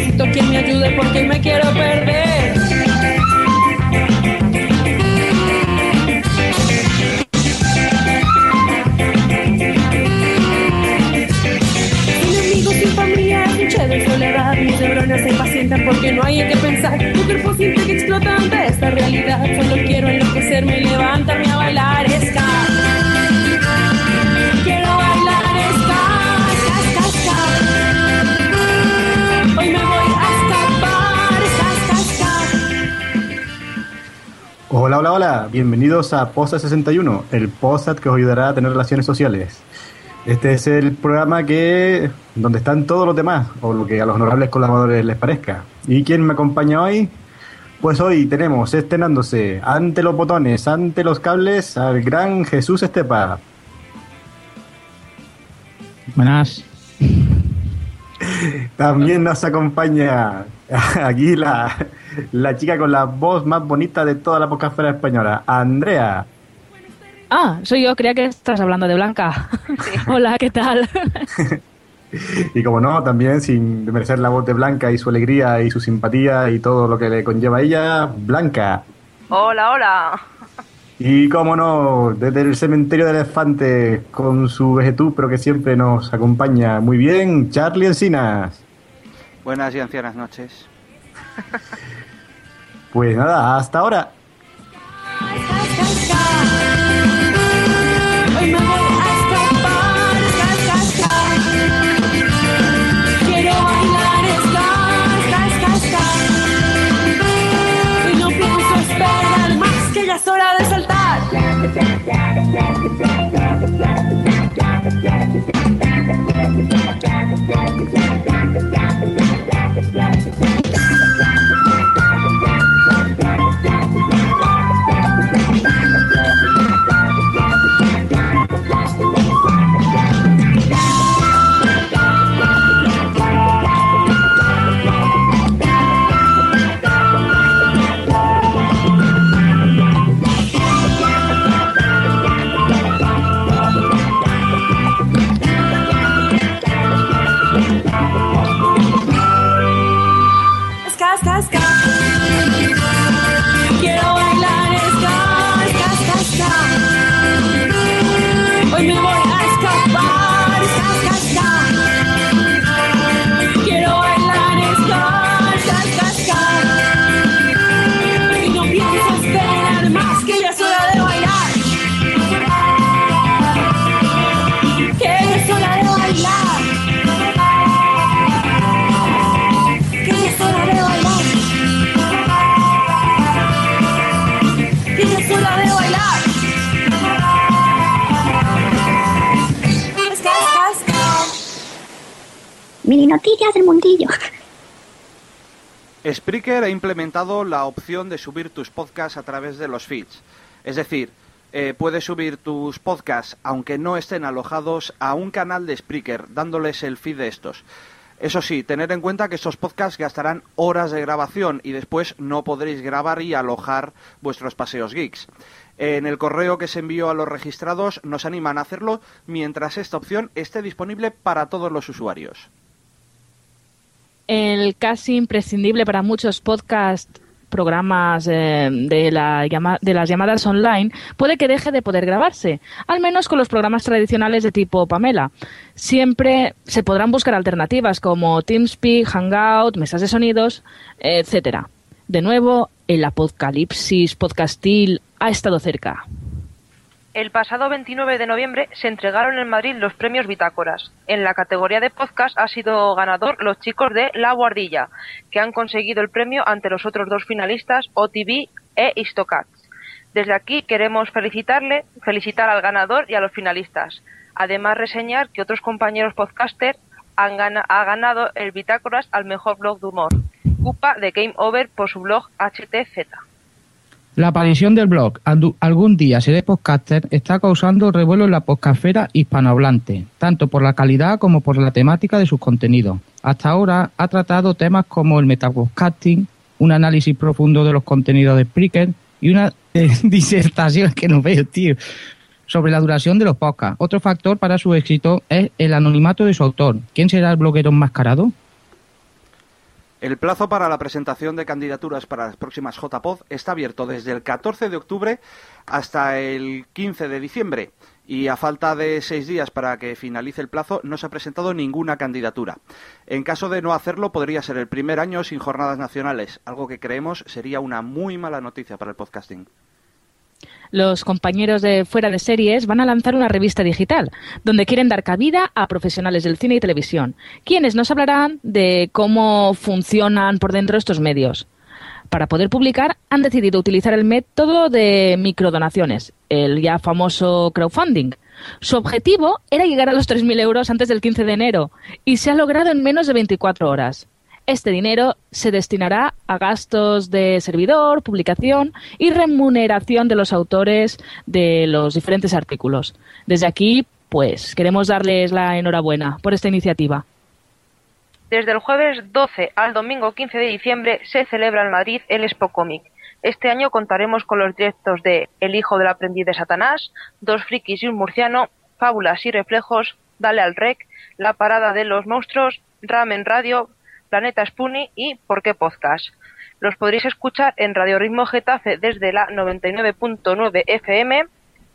Necesito quien me ayude porque me quiero perder. Sin amigos, sin familia, de soledad. Mis neuronas se impacientan porque no hay en qué pensar. Mi cuerpo siente que explota ante esta realidad. Solo quiero enloquecerme y levantarme a bailar Hola, hola, hola. Bienvenidos a Posa 61, el podcast que os ayudará a tener relaciones sociales. Este es el programa que donde están todos los demás, o lo que a los honorables colaboradores les parezca. ¿Y quién me acompaña hoy? Pues hoy tenemos estrenándose ante los botones, ante los cables, al gran Jesús Estepa. Buenas. También nos acompaña aquí la, la chica con la voz más bonita de toda la podcastfera española, Andrea. Ah, soy yo, creía que estás hablando de Blanca. Hola, ¿qué tal? Y como no, también sin merecer la voz de Blanca y su alegría y su simpatía y todo lo que le conlleva a ella, Blanca. Hola, hola. Y como no, desde el cementerio de elefantes con su vejetú, pero que siempre nos acompaña muy bien, Charlie Encinas. Buenas y ancianas noches. Pues nada, hasta ahora. Hoy Mundillo. Spreaker ha implementado la opción de subir tus podcasts a través de los feeds. Es decir, eh, puedes subir tus podcasts, aunque no estén alojados, a un canal de Spreaker, dándoles el feed de estos. Eso sí, tener en cuenta que estos podcasts gastarán horas de grabación y después no podréis grabar y alojar vuestros paseos geeks. En el correo que se envió a los registrados nos animan a hacerlo mientras esta opción esté disponible para todos los usuarios. El casi imprescindible para muchos podcasts programas eh, de, la de las llamadas online puede que deje de poder grabarse, al menos con los programas tradicionales de tipo Pamela. Siempre se podrán buscar alternativas como TeamSpeak, Hangout, mesas de sonidos, etcétera. De nuevo, el apocalipsis podcastil ha estado cerca. El pasado 29 de noviembre se entregaron en Madrid los premios Bitácoras. En la categoría de podcast ha sido ganador los chicos de La Guardilla, que han conseguido el premio ante los otros dos finalistas, OTV e Istocats. Desde aquí queremos felicitarle, felicitar al ganador y a los finalistas. Además reseñar que otros compañeros podcaster han gana- ganado el Bitácoras al mejor blog de humor. Cupa de Game Over por su blog HTZ. La aparición del blog Algún día seré podcaster está causando revuelo en la podcastfera hispanohablante, tanto por la calidad como por la temática de sus contenidos. Hasta ahora ha tratado temas como el metapodcasting, un análisis profundo de los contenidos de Spreaker y una disertación que no veo, tío, sobre la duración de los podcasts. Otro factor para su éxito es el anonimato de su autor. ¿Quién será el bloguero enmascarado? El plazo para la presentación de candidaturas para las próximas JPod está abierto desde el 14 de octubre hasta el 15 de diciembre y a falta de seis días para que finalice el plazo no se ha presentado ninguna candidatura. En caso de no hacerlo podría ser el primer año sin jornadas nacionales, algo que creemos sería una muy mala noticia para el podcasting. Los compañeros de Fuera de Series van a lanzar una revista digital, donde quieren dar cabida a profesionales del cine y televisión, quienes nos hablarán de cómo funcionan por dentro estos medios. Para poder publicar, han decidido utilizar el método de microdonaciones, el ya famoso crowdfunding. Su objetivo era llegar a los 3.000 euros antes del 15 de enero, y se ha logrado en menos de 24 horas. Este dinero se destinará a gastos de servidor, publicación y remuneración de los autores de los diferentes artículos. Desde aquí, pues, queremos darles la enhorabuena por esta iniciativa. Desde el jueves 12 al domingo 15 de diciembre se celebra en Madrid el Expo Comic. Este año contaremos con los directos de El hijo del aprendiz de Satanás, Dos frikis y un murciano, Fábulas y reflejos, Dale al rec, La parada de los monstruos, Ramen Radio, Planeta Spoonie y ¿Por qué podcast? Los podréis escuchar en Radio Ritmo Getafe desde la 99.9 FM,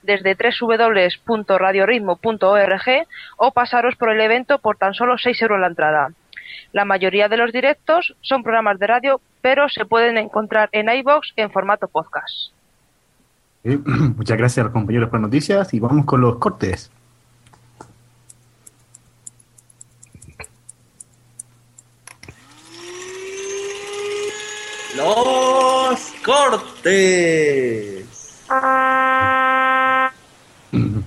desde www.radioritmo.org o pasaros por el evento por tan solo 6 euros la entrada. La mayoría de los directos son programas de radio, pero se pueden encontrar en iBox en formato podcast. Muchas gracias compañeros por noticias y vamos con los cortes. Los cortes.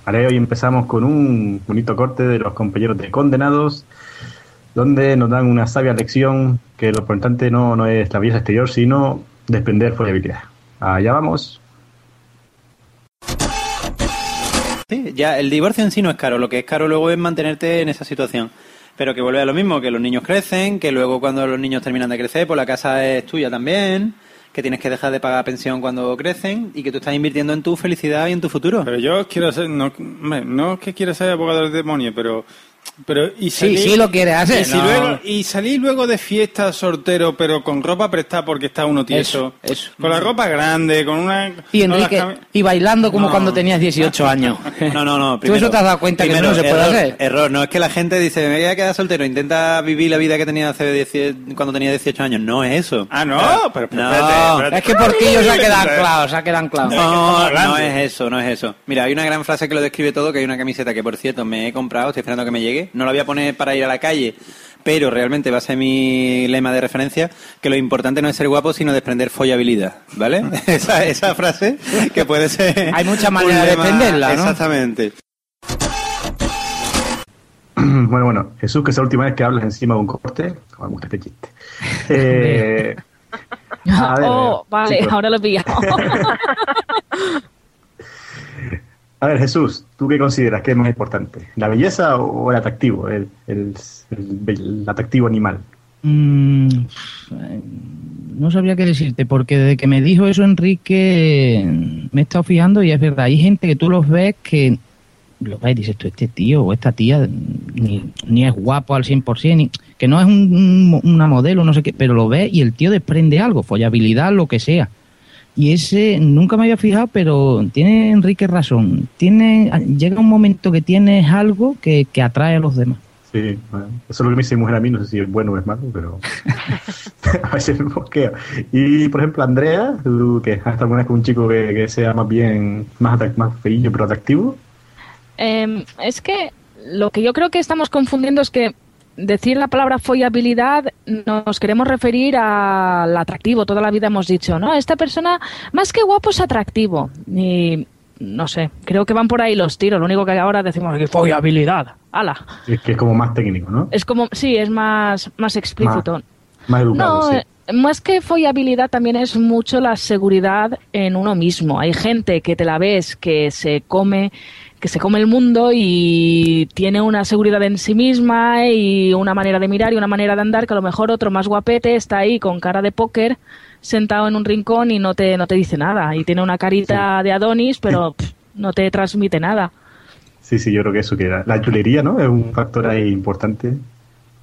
Vale, hoy empezamos con un bonito corte de los compañeros de Condenados, donde nos dan una sabia lección que lo importante no, no es la belleza exterior, sino desprender habilidad. Allá vamos. Sí, ya el divorcio en sí no es caro, lo que es caro luego es mantenerte en esa situación. Pero que vuelve a lo mismo, que los niños crecen, que luego cuando los niños terminan de crecer, pues la casa es tuya también, que tienes que dejar de pagar pensión cuando crecen y que tú estás invirtiendo en tu felicidad y en tu futuro. Pero yo quiero ser, no, no es que quiera ser abogado del demonio, pero, pero y Sí, salir- sí lo quiere hacer, Y, si no. luego, y salir luego de fiesta soltero, pero con ropa prestada porque está uno tieso. Eso, eso. Con la ropa grande, con una. Y Enrique, bailando como No. cuando tenías 18 años. No, no, no. ¿Tú eso te has dado cuenta que primero, no se puede hacer? Error, no es que la gente dice, me voy a quedar soltero, intenta vivir la vida que tenía hace 10 cuando tenía 18 años. No es eso. Ah, no, pero, pero No. espérate, espérate. Es que porque ellos se ha quedado anclado, se ha quedado anclado. No, no es eso, no es eso. Mira, hay una gran frase que lo describe todo, que hay una camiseta que, por cierto, me he comprado, estoy esperando que me llegue. No la voy a poner para ir a la calle, pero realmente va a ser mi lema de referencia, que lo importante no es ser guapo, sino desprender follabilidad, ¿vale? esa, esa frase que puede ser... Hay muchas maneras de defenderla, ¿no? Exactamente. Bueno, bueno, Jesús, que es la última vez que hablas encima de un corte. Oh, me gusta este chiste. Eh, a ver, oh, vale, chicos. ahora lo he pillado. A ver, Jesús, ¿tú qué consideras que es más importante? ¿La belleza o el atractivo? El, atractivo animal. Mm, no sabría qué decirte, porque desde que me dijo eso Enrique me he estado fijando y es verdad, hay gente que tú los ves que lo ves y dices tú, este tío o esta tía ni, ni es guapo al 100%, ni, que no es un- una modelo, no sé qué, pero lo ves y el tío desprende algo, follabilidad, lo que sea. Y ese nunca me había fijado, pero tiene Enrique razón. Tiene, llega un momento que tienes algo que, que atrae a los demás. Sí, bueno, eso es lo que me dice mi mujer a mí, no sé si es bueno o es malo, pero a veces me mosqueo. Y, por ejemplo, Andrea, tú que has alguna vez con un chico que, que sea más bien, más, más feillo, pero atractivo, Eh, es que lo que yo creo que estamos confundiendo es que decir la palabra follabilidad nos queremos referir al atractivo. Toda la vida hemos dicho, ¿no? Esta persona, más que guapo, es atractivo. Y no sé, creo que van por ahí los tiros. Lo único que ahora decimos es que follabilidad. ¡Hala! es que es como más técnico, ¿no? Es como, sí, es más, más explícito. Más educado, No, sí. eh, más que follabilidad también es mucho la seguridad en uno mismo. Hay gente que te la ves que se come que se come el mundo y tiene una seguridad en sí misma y una manera de mirar y una manera de andar que a lo mejor otro más guapete está ahí con cara de póker sentado en un rincón y no te no te dice nada y tiene una carita de Adonis pero pff, no te transmite nada. Sí, sí, yo creo que eso, que la, la chulería, ¿no? Es un factor ahí importante.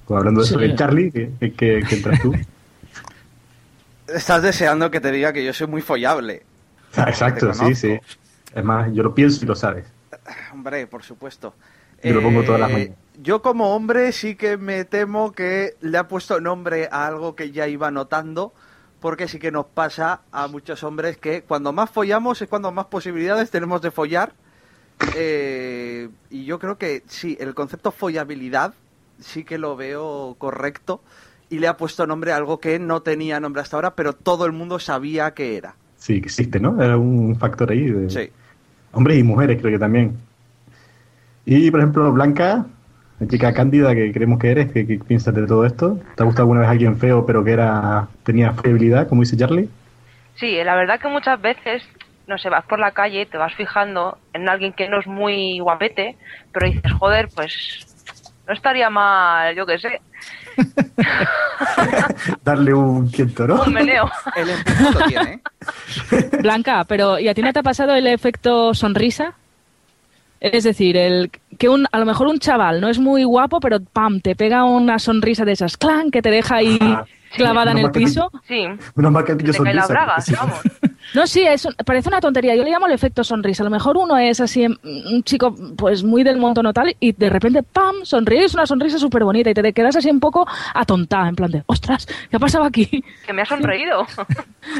Pues hablando de eso, de Charlie, que, que, que- que entras tú. Estás deseando que te diga que yo soy muy follable. Ah, Exacto, sí, sí. Es más, yo lo pienso y lo sabes. Hombre, por supuesto. Yo lo pongo todas las Eh, mañanas. Yo como hombre sí que me temo que le ha puesto nombre a algo que ya iba notando, porque sí que nos pasa a muchos hombres que cuando más follamos es cuando más posibilidades tenemos de follar. Eh, y yo creo que sí, el concepto follabilidad sí que lo veo correcto y le ha puesto nombre a algo que no tenía nombre hasta ahora, pero todo el mundo sabía que era. Sí, que existe, ¿no? Era un factor ahí de Sí. Hombres y mujeres, creo que también. Y, por ejemplo, Blanca, la chica cándida que creemos que eres, ¿qué, piensas de todo esto? ¿Te ha gustado alguna vez alguien feo pero que era tenía fiabilidad, como dice Charlie? Sí, la verdad que muchas veces, no sé, vas por la calle, te vas fijando en alguien que no es muy guapete, pero dices, joder, pues no estaría mal, yo qué sé, Darle un quieto, ¿no? un meneo. El empujón lo tiene, ¿eh? Blanca, pero ¿y a ti no te ha pasado el efecto sonrisa? Es decir, el que un, a lo mejor un chaval no es muy guapo, pero pam, te pega una sonrisa de esas clan que te deja ahí Ah, clavada en el que piso. Sí, Menos mal que pillo te cae la sonrisa. braga, sí. vamos. No, sí, es, un- parece una tontería. Yo le llamo el efecto sonrisa. A lo mejor uno es así, em, un chico pues muy del montón o tal, y de repente, ¡pam!, sonríe, es una sonrisa súper bonita y te quedas así un poco atontada, en plan de, ¡ostras! ¿Qué ha pasado aquí? Que me ha sonreído.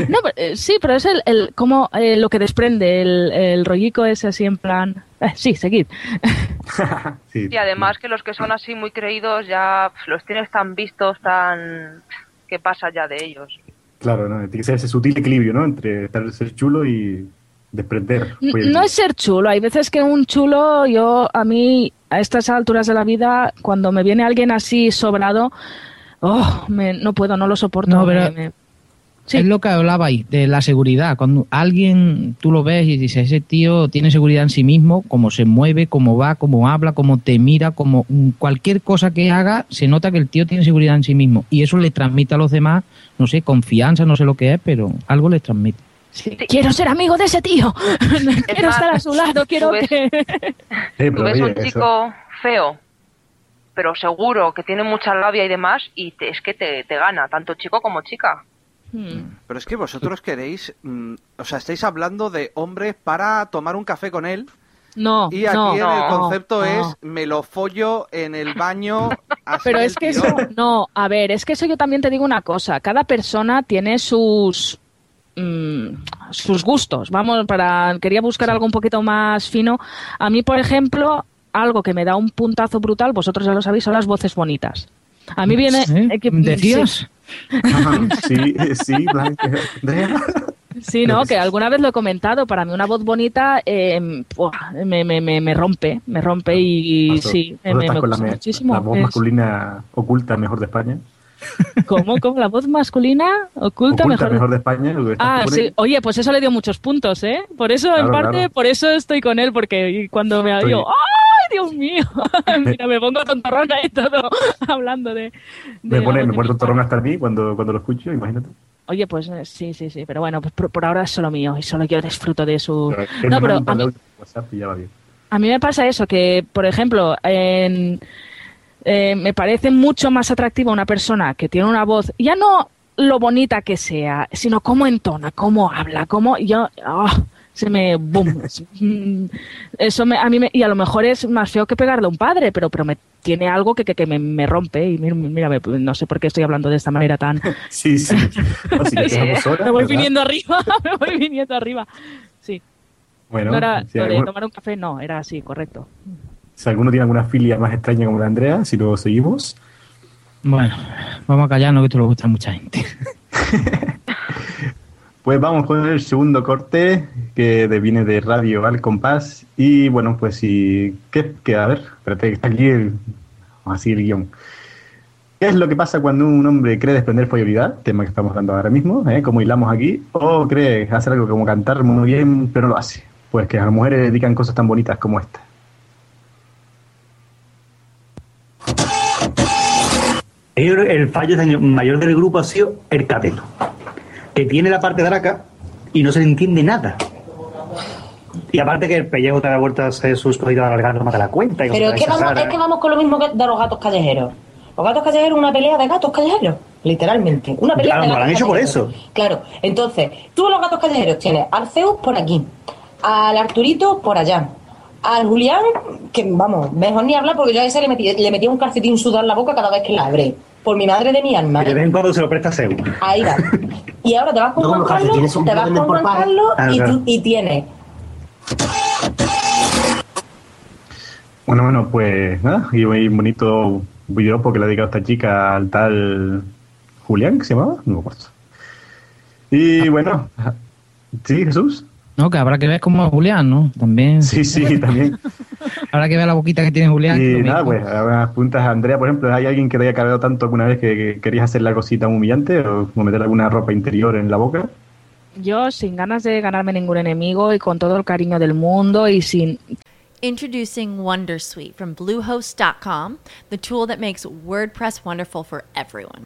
No, pero, eh, sí, pero es el, el como eh, lo que desprende, el, el rollico ese así en plan... eh, sí, seguid. Sí. Y además que los que son así muy creídos ya los tienes tan vistos, tan... ¿Qué pasa ya de ellos? Claro, ¿no? Tiene que ser ese sutil equilibrio, ¿no? Entre estar, ser chulo y desprender. No es ser chulo, hay veces que un chulo, yo a mí a estas alturas de la vida, cuando me viene alguien así sobrado, oh, me- no puedo, no lo soporto. No, me- pero- me- Sí. Es lo que hablaba ahí, de la seguridad. Cuando alguien tú lo ves y dices, ese tío tiene seguridad en sí mismo, cómo se mueve, cómo va, cómo habla, cómo te mira, como cualquier cosa que haga, se nota que el tío tiene seguridad en sí mismo. Y eso le transmite a los demás, no sé, confianza, no sé lo que es, pero algo les transmite. Sí, Quiero ser amigo de ese tío, quiero más, estar a su lado, quiero tú ves- que... Tú pero ves oye, un eso- chico feo, pero seguro que tiene mucha labia y demás, y te- es que te, te gana, tanto chico como chica. Hmm. Pero es que vosotros queréis, mm, o sea, estáis hablando de hombres para tomar un café con él No, y aquí no, el no, concepto no. es me lo follo en el baño. Pero es que eso, no, a ver, es que eso yo también te digo una cosa, cada persona tiene sus mm, sus gustos. Vamos, para quería buscar algo un poquito más fino. A mí, por ejemplo, algo que me da un puntazo brutal, vosotros ya lo sabéis, son las voces bonitas. A mí viene ¿Eh? eh, que- ¿Decías? sí. Sí, sí, Blanca. Sí, no, que alguna vez lo he comentado. Para mí una voz bonita eh, me, me, me, me rompe, me rompe y, sí, me, me, la, muchísimo. la voz Es- masculina oculta mejor de España. ¿Cómo? ¿Cómo? ¿La voz masculina oculta, Oculta mejor? mejor de España. Ah, sí. Oye, pues eso le dio muchos puntos, ¿eh? Por eso, en parte, claro. por eso estoy con él, porque cuando me Estoy- digo, ¡ay, Dios mío! Mira, me pongo tontorrona y todo hablando de... de Me pone, me pone mi tontorrón hasta a mí cuando, cuando lo escucho, imagínate. Oye, pues eh, sí, sí, sí, pero bueno, pues por, por ahora es solo mío y solo yo disfruto de su... Que No, pero mí, a mí me pasa eso, que, por ejemplo, en- eh, me parece mucho más atractiva una persona que tiene una voz, ya no lo bonita que sea, sino cómo entona, cómo habla, cómo yo... ah, se me... Boom. Eso me, a mí me- y a lo mejor es más feo que pegarle a un padre, pero, pero me tiene algo que, que, que me, me rompe y mira, no sé por qué estoy hablando de esta manera tan... Sí, sí. No, si horas, me voy ¿verdad? viniendo arriba, me voy viniendo arriba. Sí. Bueno, no era si, lo de alguno, tomar un café, no, era así, correcto. si alguno tiene alguna filia más extraña como la de Andrea, si lo seguimos. Bueno, vamos a callarnos que esto le gusta a mucha gente. Pues vamos con el segundo corte que viene de Radio Al Compás. Y bueno, pues si. ¿Qué? Que, a ver, espérate, que está aquí el. Así el guion. ¿Qué es lo que pasa cuando un hombre cree desprender prioridad? Tema que estamos hablando ahora mismo, ¿eh? como hilamos aquí. O cree hacer algo como cantar muy bien, pero no lo hace. Pues que a las mujeres dedican cosas tan bonitas como esta. El fallo mayor del grupo ha sido el cateto, que tiene la parte de araca y no se le entiende nada. Y aparte que el pellejo te da vueltas sus cositas alargadas, no mata la cuenta. y Pero es que, vamos, es que vamos con lo mismo que de los gatos callejeros. Los gatos callejeros es una pelea de gatos callejeros, literalmente. Una pelea Claro, de lo han hecho por eso. Claro, entonces, tú los gatos callejeros tienes al Zeus por aquí, al Arturito por allá, al Julián, que vamos, mejor ni hablar porque yo a ese le metía un calcetín sudado en la boca cada vez que la abre. Por mi madre de mi alma. Y de vez en cuando se lo presta a Zeus. Ahí va. Y ahora te vas con No, Juan los Carlos, te vas con Juan. Carlos Ah, y, claro. tú- y tienes Bueno, bueno, pues nada, y un bonito videopo que le ha dedicado esta chica al tal Julián, que se llamaba, no me acuerdo. Y bueno, sí, Jesús. No, que habrá que ver cómo es Julián, ¿no? También. Sí, sí, también. habrá que ver la boquita que tiene Julián. Y nada, pues, a unas preguntas a Andrea, por ejemplo, ¿hay alguien que te haya cargado tanto alguna vez que, que querías hacer la cosita humillante o como meter alguna ropa interior en la boca? Yo sin ganas de ganarme ningún enemigo y con todo el cariño del mundo y sin... Introducing Wondersuite from Bluehost.com, the tool that makes WordPress wonderful for everyone.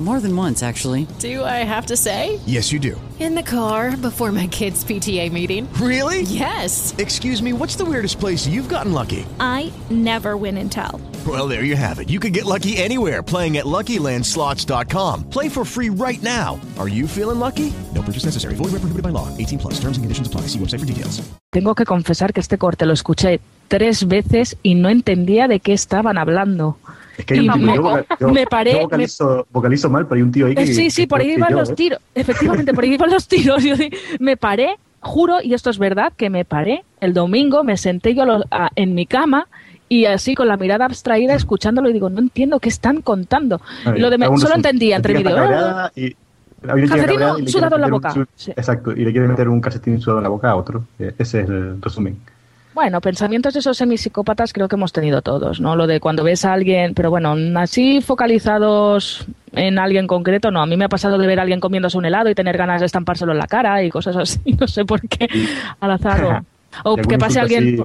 More than once, actually. Do I have to say? Yes, you do. In the car before my kids' PTA meeting. Really? Yes. Excuse me, what's the weirdest place you've gotten lucky? I never win and tell. Well, there you have it. You can get lucky anywhere playing at LuckyLandSlots.com. Play for free right now. Are you feeling lucky? No purchase necessary. Void where prohibited by law. 18 plus. Terms and conditions apply. See website for details. Tengo que confesar que este corte lo escuché tres veces y no entendía de qué estaban hablando. Es que hay Y un tipo, me- yo, me paré- yo vocalizo, vocalizo mal, pero hay un tío ahí que... Sí, sí, que- por ahí que iban yo, los ¿eh? tiros. Efectivamente, por ahí iban los tiros. Yo me paré, juro, y esto es verdad, que me paré el domingo, me senté yo a lo- a- en mi cama y así con la mirada abstraída escuchándolo y digo, no entiendo qué están contando. Lo de me- solo entendía entre cabreada y- Calcetín sudado en la un boca. Sí. Exacto, y le quiere meter un calcetín sudado en la boca a otro. Eh, Ese es el resumen. Bueno, pensamientos de esos semipsicópatas creo que hemos tenido todos, ¿no? Lo de cuando ves a alguien, pero bueno, así focalizados en alguien concreto, no. A mí me ha pasado de ver a alguien comiéndose un helado y tener ganas de estampárselo en la cara y cosas así, no sé por qué, al azar. o- que pase alguien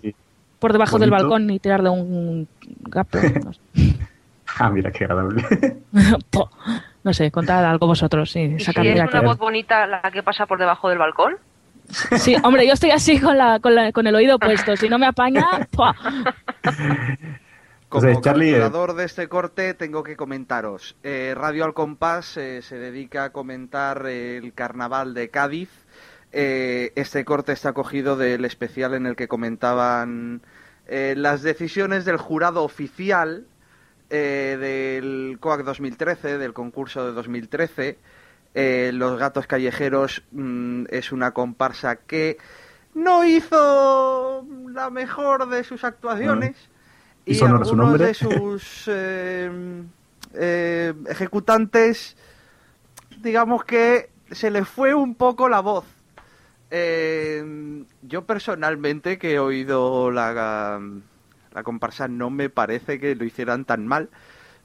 por debajo del balcón y tirarle un gato. No sé. Ah, mira, qué agradable. No sé, contad algo vosotros, sí. ¿Y si es de una voz bonita la que pasa por debajo del balcón? Sí, hombre, yo estoy así con, la, con, la- con el oído puesto. Si no me apaña, ¡pua! Como Entonces, Charlie, eh, de este corte tengo que comentaros. Eh, Radio Al Compás eh, se dedica a comentar el carnaval de Cádiz. Eh, este corte está cogido del especial en el que comentaban eh, las decisiones del jurado oficial eh, del COAC 2013, del concurso de 2013. Eh, Los Gatos Callejeros mm, es una comparsa que no hizo la mejor de sus actuaciones. Y su algunos de sus eh, eh, ejecutantes, digamos que se les fue un poco la voz. Eh, yo personalmente que he oído la, la comparsa no me parece que lo hicieran tan mal,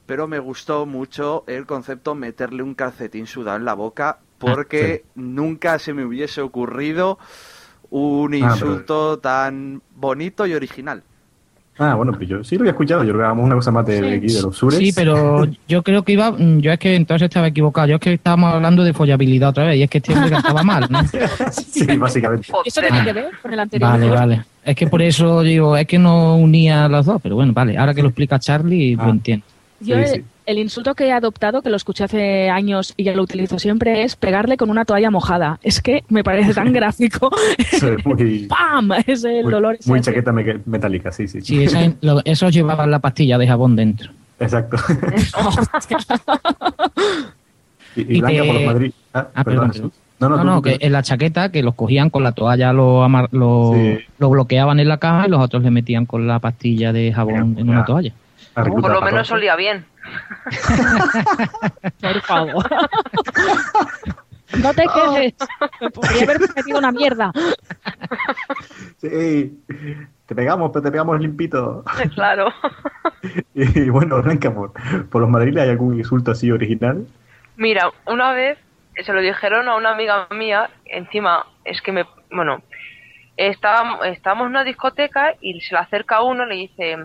pero me gustó mucho el concepto meterle un calcetín sudado en la boca porque nunca se me hubiese ocurrido un Ah, pero- insulto tan bonito y original. Ah, bueno, pues yo sí lo había escuchado. Yo creo que una cosa más de, de aquí, de los sures. Sí, pero yo creo que iba, mm, yo es que entonces estaba equivocado, yo es que estábamos hablando de follabilidad otra vez y es que este hombre cantaba mal, ¿no? Sí, básicamente. ¿Eso tiene que ver con el anterior? Vale, vale. Es que por eso digo, es que no unía las dos, pero bueno, vale, ahora que lo explica Charlie, lo entiendo. Yo el, el insulto que he adoptado, que lo escuché hace años y ya lo utilizo siempre, es pegarle con una toalla mojada. Es que me parece tan gráfico. Eso es muy, ¡Pam! Es el muy, dolor. muy chaqueta me- metálica, sí, sí. Sí, esa, lo- esos llevaban la pastilla de jabón dentro. Exacto. y, y Y blanca que- por los Madrid. Ah, Ah, perdón. No, No, no, no, que en la chaqueta que los cogían con la toalla, lo, amar- lo, Sí. lo bloqueaban en la caja y los otros le metían con la pastilla de jabón en una toalla. Por lo menos olía bien. Por favor. No te quejes. Me podría haber metido una mierda. Sí, te pegamos, pero te pegamos limpito. Claro. Y bueno, Blanca, por, por los madriles hay algún insulto así original. Mira, una vez se lo dijeron a una amiga mía, encima es que me, bueno, estábamos, estábamos en una discoteca y se le acerca uno y le dice,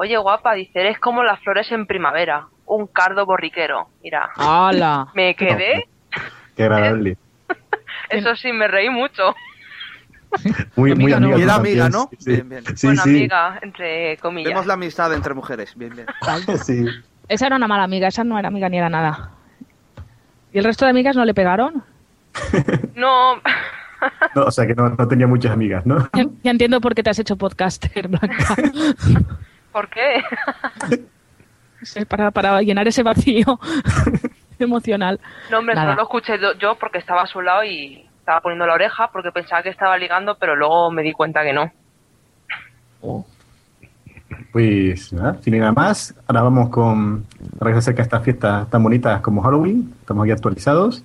oye guapa, dice, eres como las flores en primavera, un cardo borriquero. Mira, ¡Hala! me quedé, Qué agradable. eso sí, me reí mucho. Muy, muy amiga. Y era tú amiga, ¿no? Sí, Bien, bien. sí. Buena sí. amiga, entre comillas. Vemos la amistad entre mujeres. Bien, bien. sí. Esa era una mala amiga, esa no era amiga ni era nada. ¿Y el resto de amigas no le pegaron? No, No, o sea que no, no tenía muchas amigas, ¿no? Ya, ya entiendo por qué te has hecho podcaster, Blanca. ¿Por qué? Sí, para, para llenar ese vacío emocional. No, hombre, Nada. solo lo escuché yo- porque estaba a su lado y estaba poniendo la oreja porque pensaba que estaba ligando, pero luego me di cuenta que no. Pues nada, sin nada más, ahora vamos con para que se acerca estas fiestas tan bonitas como Halloween, estamos aquí actualizados.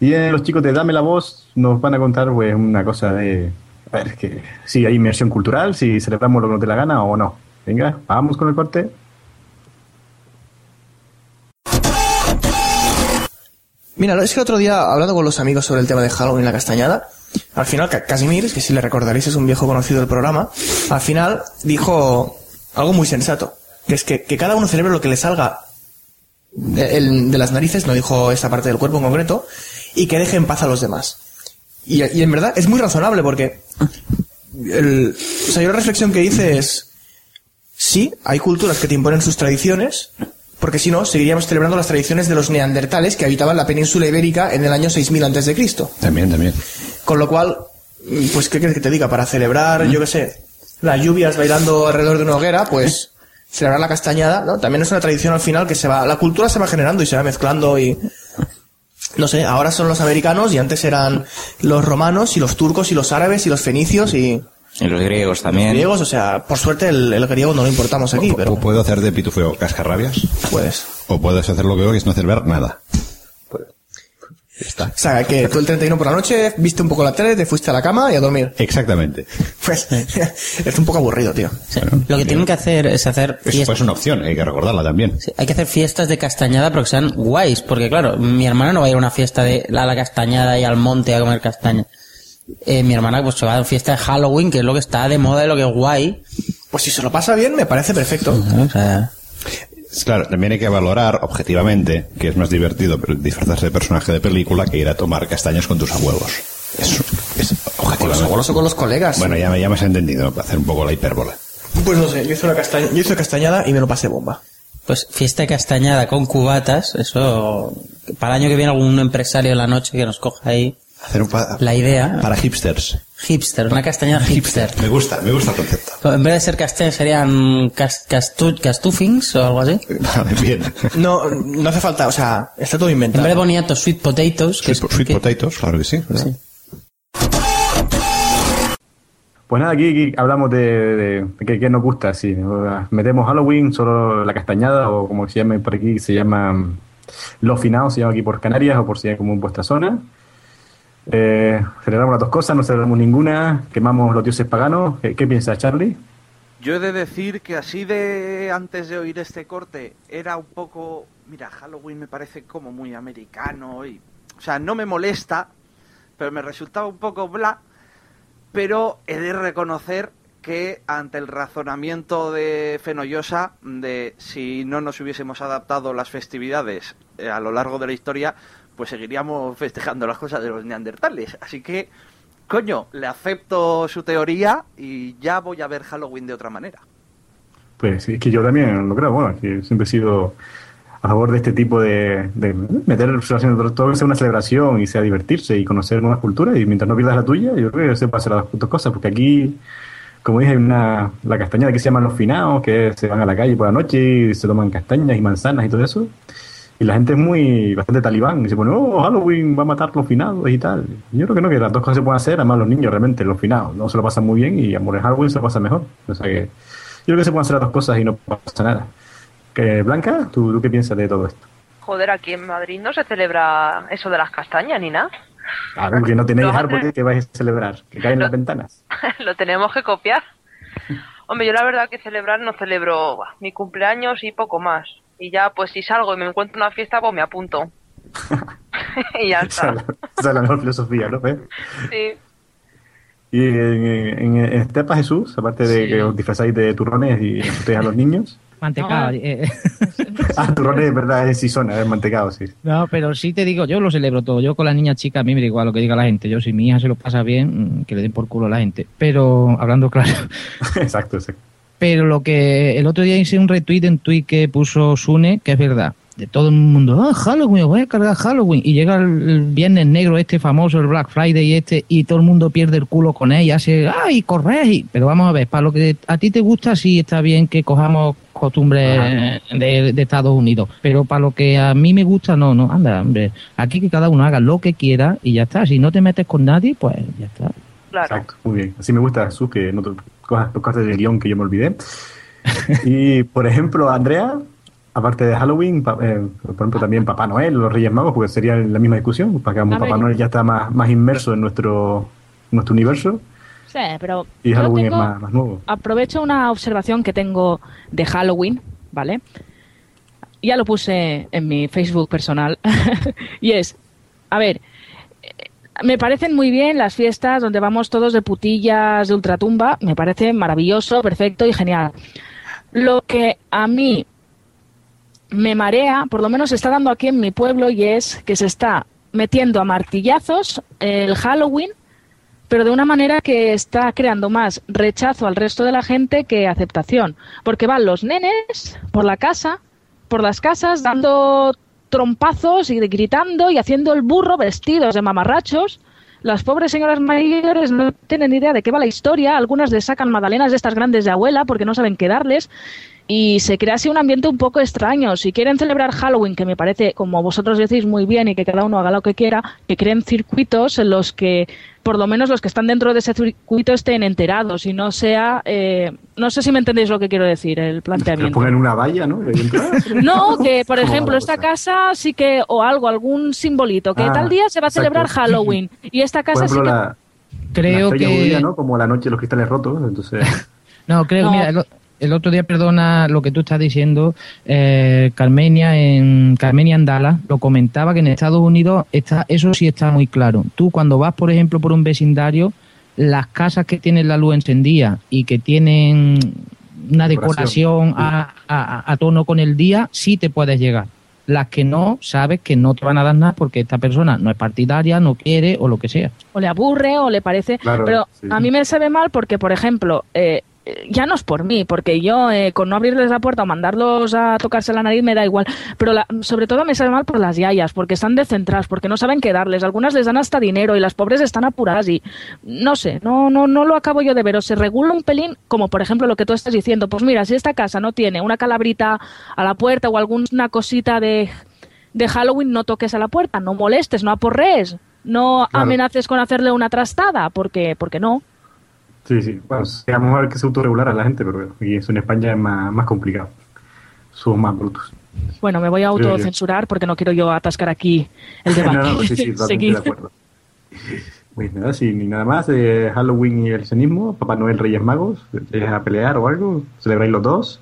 Y eh, los chicos de Dame la Voz nos van a contar pues una cosa de, a ver, que si hay inmersión cultural, si celebramos lo que nos dé la gana o no. Venga, vamos con el corte. Mira, es que el otro día, hablando con los amigos sobre el tema de Halloween la castañada, al final, Ca- Casimir, que si le recordaréis es un viejo conocido del programa, al final dijo algo muy sensato, que es que, que cada uno celebre lo que le salga de, el- de las narices, no dijo esta parte del cuerpo en concreto, y que deje en paz a los demás. Y, y en verdad es muy razonable porque el, o sea, yo la reflexión que hice es, sí, hay culturas que te imponen sus tradiciones, porque si no, seguiríamos celebrando las tradiciones de los neandertales que habitaban la península ibérica en el año 6000 antes de Cristo. También, también. Con lo cual, mm, pues, ¿qué quieres que te diga? Para celebrar, yo qué sé, las lluvias bailando alrededor de una hoguera, pues, celebrar la castañada, ¿no? También es una tradición al final que se va, la cultura se va generando y se va mezclando y, no sé, ahora son los americanos y antes eran los romanos y los turcos y los árabes y los fenicios y Y los griegos también. griegos, o sea, por suerte el, el griego no lo importamos aquí, pero O puedo hacer de pitufeo cascarrabias. Puedes. O puedes hacer lo que veo, que es no celebrar nada. O sea, que tú el 31 por la noche viste un poco la tele, te fuiste a la cama y a dormir. Exactamente. Pues es un poco aburrido, tío. Lo que tienen que hacer es hacer Es fiestas. pues una opción, hay que recordarla también. Hay que hacer fiestas de castañada pero que sean guays, porque claro, mi hermana no va a ir a una fiesta de a la castañada y al monte a comer castaña. Eh, mi hermana pues se va a fiesta de Halloween, que es lo que está de moda y lo que es guay. Pues si se lo pasa bien, me parece perfecto. O sea, Claro, también hay que valorar objetivamente que es más divertido disfrazarse de personaje de película que ir a tomar castañas con tus abuelos. Eso es Con los objetivamente. abuelos o con los colegas. Bueno, ya, me- ya me has entendido, para hacer un poco la hipérbola. Pues no sé, yo hice una castaña, yo hice castañada y me lo pasé bomba. pues fiesta de castañada con cubatas, eso... Para el año que viene algún empresario de la noche que nos coja ahí Hacer un pa- la idea. para hipsters. Hipster, una castañada hipster. Me gusta, me gusta el concepto. En vez de ser castañas serían cas, castu- castufings o algo así. Vale, bien. No, no hace falta, o sea, está todo En inventado. vez de boniatos, sweet potatoes. Que Sweet, es- sweet que- potatoes, claro que sí. Pues nada, aquí, aquí hablamos de, de- de qué, nos gusta. Si metemos Halloween, solo la castañada, o como se llama por aquí, se llama mm, Los Finados, se llama aquí por Canarias, o por si hay como en vuestra zona. Eh, celebramos las dos cosas, no celebramos ninguna, quemamos los dioses paganos. ¿Qué, qué piensa Charlie? Yo he de decir que así de antes de oír este corte era un poco, mira, Halloween me parece como muy americano y, o sea, no me molesta, pero me resultaba un poco bla, pero he de reconocer que ante el razonamiento de Fenollosa de si no nos hubiésemos adaptado las festividades eh, a lo largo de la historia, pues seguiríamos festejando las cosas de los neandertales. Así que, coño, le acepto su teoría y ya voy a ver Halloween de otra manera. Pues es que yo también lo creo, bueno, que siempre he sido a favor de este tipo de, de meter todo que sea una celebración y sea divertirse y conocer nuevas culturas y mientras no pierdas la tuya, yo creo que se hacer las dos cosas, porque aquí, como dije, hay una, la castañada que se llaman los finados, que se van a la calle por la noche y se toman castañas y manzanas y todo eso. Y la gente es muy, bastante talibán, y se pone, oh, Halloween va a matar los finados y tal. Yo creo que no, que las dos cosas se pueden hacer, además los niños realmente, los finados, no se lo pasan muy bien y amor en Halloween se lo pasa mejor. O sea que yo creo que se pueden hacer las dos cosas y no pasa nada. Que, Blanca, ¿tú, ¿tú qué piensas de todo esto? Joder, aquí en Madrid no se celebra eso de las castañas ni nada. Claro, que no tenéis Lo árboles que vais a celebrar, que caen las ventanas. Lo tenemos que copiar. Hombre, yo la verdad que celebrar no celebro mi cumpleaños y poco más. Y ya, pues si salgo y me encuentro una fiesta, pues me apunto. y ya está. es la, esa es la mejor filosofía, ¿no? ¿Ves? Sí. Y en, en, en Estepa Jesús, aparte de que os disfrazáis de turrones y asustéis a los niños. Mantecado. eh, Ah, turrones, es verdad, es sisona, es mantecado, sí. No, pero sí te digo, yo lo celebro todo. Yo con las niñas chicas, a mí me da igual lo que diga la gente. Yo, si mi hija se lo pasa bien, mm, que le den por culo a la gente. Pero, hablando claro. exacto, exacto. Pero lo que el otro día hice un retweet en tweet que puso Sune, que es verdad. De todo el mundo, ah, Halloween, voy a cargar Halloween. Y llega el, viernes negro este famoso, el Black Friday y este, y todo el mundo pierde el culo con él y hace, ¡ay, corréis! Pero vamos a ver, para lo que a ti te gusta, sí está bien que cojamos costumbres de, de Estados Unidos. Pero para lo que a mí me gusta, no, no, anda, hombre. Aquí que cada uno haga lo que quiera y ya está. Si no te metes con nadie, pues ya está. Claro. Exacto, muy bien. Así me gusta, Jesús, que no te cosas del guion que yo me olvidé. y, por ejemplo, Andrea, aparte de Halloween, pa- eh, por ejemplo, también Papá Noel, los Reyes Magos, porque sería la misma discusión, para que Papá. Noel ya está más, más inmerso en nuestro, nuestro universo Sí, pero y Halloween tengo- es más, más nuevo. aprovecho una observación que tengo de Halloween, ¿vale? Ya lo puse en mi Facebook personal. y es, a ver, me parecen muy bien las fiestas donde vamos todos de putillas de ultratumba. Me parece maravilloso, perfecto y genial. Lo que a mí me marea, por lo menos está dando aquí en mi pueblo, y es que se está metiendo a martillazos el Halloween pero de una manera que está creando más rechazo al resto de la gente que aceptación. Porque van los nenes por la casa, por las casas, dando trompazos y gritando y haciendo el burro vestidos de mamarrachos. Las pobres señoras mayores no tienen idea de qué va la historia. Algunas les sacan magdalenas de estas grandes de abuela porque no saben qué darles. Y se crea así un ambiente un poco extraño. Si quieren celebrar Halloween, que me parece, como vosotros decís muy bien, y que cada uno haga lo que quiera, que creen circuitos en los que por lo menos los que están dentro de ese circuito estén enterados y no sea... eh, no sé si me entendéis lo que quiero decir, el planteamiento. pongan en una valla, ¿no? No, que por ¿Cómo va ejemplo esta casa sí que, o algo, algún simbolito, que Ah, tal día se va a exacto. celebrar Halloween y esta Por casa ejemplo, sí que... la, Creo la que- judía, ¿no? Como la noche de los cristales rotos, entonces... No, creo, No. mira, el otro día, perdona lo que tú estás diciendo, eh, Carmenia en Carmenia Andala lo comentaba que en Estados Unidos está, eso sí está muy claro. Tú cuando vas, por ejemplo, por un vecindario, las casas que tienen la luz encendida y que tienen una decoración a, a- a tono con el día, sí te puedes llegar. Las que no, sabes que no te van a dar nada porque esta persona no es partidaria, no quiere o lo que sea. o le aburre o le parece. Claro, pero sí. a mí me sabe mal porque, por ejemplo, eh, ya no es por mí, porque yo eh, con no abrirles la puerta o mandarlos a tocarse la nariz me da igual. Pero la- sobre todo me sabe mal por las yayas, porque están descentradas, porque no saben qué darles. Algunas les dan hasta dinero y las pobres están apuradas y no sé, no, no, no lo acabo yo de ver. O se regula un pelín, como por ejemplo lo que tú estás diciendo. Pues mira, si esta casa no tiene una calabrita a la puerta o alguna cosita de, de Halloween, no toques a la puerta, no molestes, no aporrees. No Claro. amenaces con hacerle una trastada, porque, porque no. Sí, sí. Bueno, sería mejor que se autorregulara la gente, pero bueno, aquí eso en España es más, más complicado. Somos más brutos. Bueno, me voy a autocensurar porque no quiero yo atascar aquí el debate. No, no, sí, sí, de acuerdo. Pues nada, sí, ni nada más de Halloween y el cenismo, Papá Noel, Reyes Magos, ¿te a pelear o algo? ¿Celebráis los dos?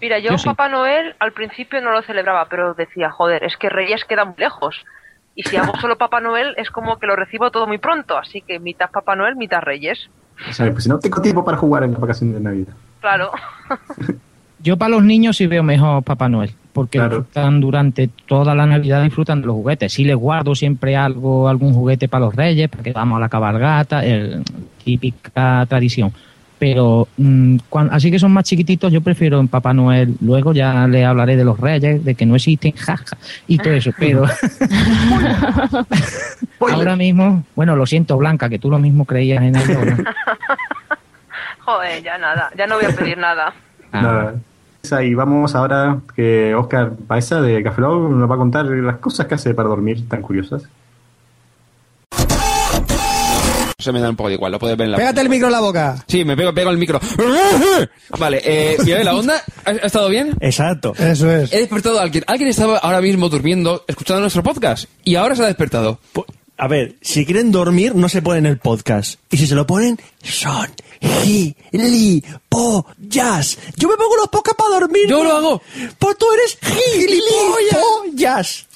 Mira, yo, Yo sí. Papá Noel al principio no lo celebraba, pero decía, joder, es que Reyes queda muy lejos. Y si hago solo Papá Noel es como que lo recibo todo muy pronto, así que mitad Papá Noel, mitad Reyes. O sea, pues si no tengo tiempo para jugar en la vacación de Navidad. Claro. Yo para los niños sí veo mejor Papá Noel, porque disfrutan durante toda la Navidad disfrutan de los juguetes. Sí les guardo siempre algo, algún juguete para los reyes, porque vamos a la cabalgata, el, típica tradición. Pero mm, así que son más chiquititos, yo prefiero en Papá Noel. Luego ya le hablaré de los reyes, de que no existen, jaja, y todo eso. Pero ahora mismo, bueno, lo siento, Blanca, que tú lo mismo creías en ello. ¿no? Joder, ya nada, ya no voy a pedir nada. Nada. Y vamos ahora que Oscar Baeza de Café Lock nos va a contar las cosas que hace para dormir tan curiosas. Se me da un poco de igual, lo puedes ver en la... Pégate el micro en la boca. Sí, me pego, pego el micro. Vale, eh, mira, la onda, ¿ha, ha estado bien? Exacto. Eso es. He despertado a alguien. Alguien estaba ahora mismo durmiendo, escuchando nuestro podcast, y ahora se ha despertado. A ver, si quieren dormir, no se ponen el podcast. Y si se lo ponen, son gilipollas. Yo me pongo los podcasts para dormir. Yo lo hago. Pues tú eres gilipollas.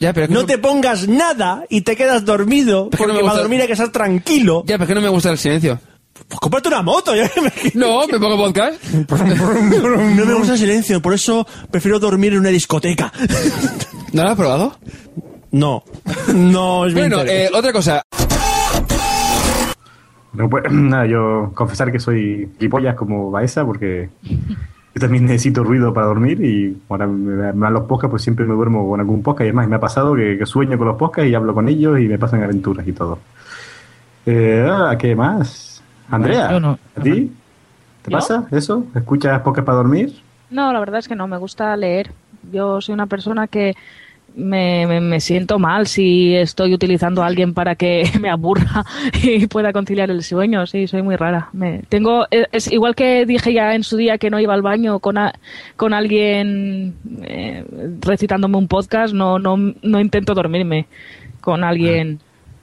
Ya, pero es que no no- te pongas nada y te quedas dormido. Pero no Porque me para gusta- dormir hay que estar tranquilo. Ya, pero es que no me gusta el silencio. Pues cómprate una moto. ya me- No, me pongo podcast. no me gusta el silencio, por eso prefiero dormir en una discoteca. ¿No lo has probado? No. No es Bueno, eh, otra cosa. No, pues, nada, yo confesar que soy gilipollas como Baeza porque yo también necesito ruido para dormir y ahora me, me dan los podcasts, pues siempre me duermo con algún podcast y además me ha pasado que, que sueño con los podcasts y hablo con ellos y me pasan aventuras y todo. Eh, ah, ¿Qué más? Andrea, no. ¿a ti? ¿Te ¿Yo? pasa eso? ¿Escuchas podcasts para dormir? No, la verdad es que no, me gusta leer. Yo soy una persona que me, me- me siento mal si estoy utilizando a alguien para que me aburra y pueda conciliar el sueño. Sí, soy muy rara. Me, tengo, es, es igual que dije ya en su día que no iba al baño con, a- con alguien eh, recitándome un podcast, no, no, no intento dormirme con alguien.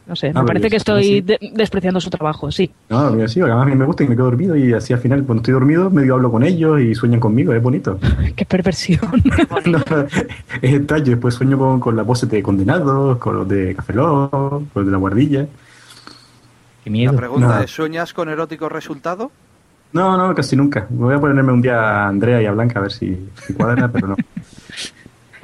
No sé, Ah, me pero parece que estoy de- despreciando su trabajo, sí. No, mira, sí, además a mí me gusta y me quedo dormido y así al final cuando estoy dormido medio hablo con ellos y sueñan conmigo, es bonito. Qué perversión. No, es extraño, después sueño con, con las voces de condenados, con los de Café Lock, con los de la guardilla. Qué miedo. La pregunta No. es, ¿sueñas con erótico resultado? No, no, casi nunca. Me voy a ponerme un día a Andrea y a Blanca a ver si, si cuadra, pero no.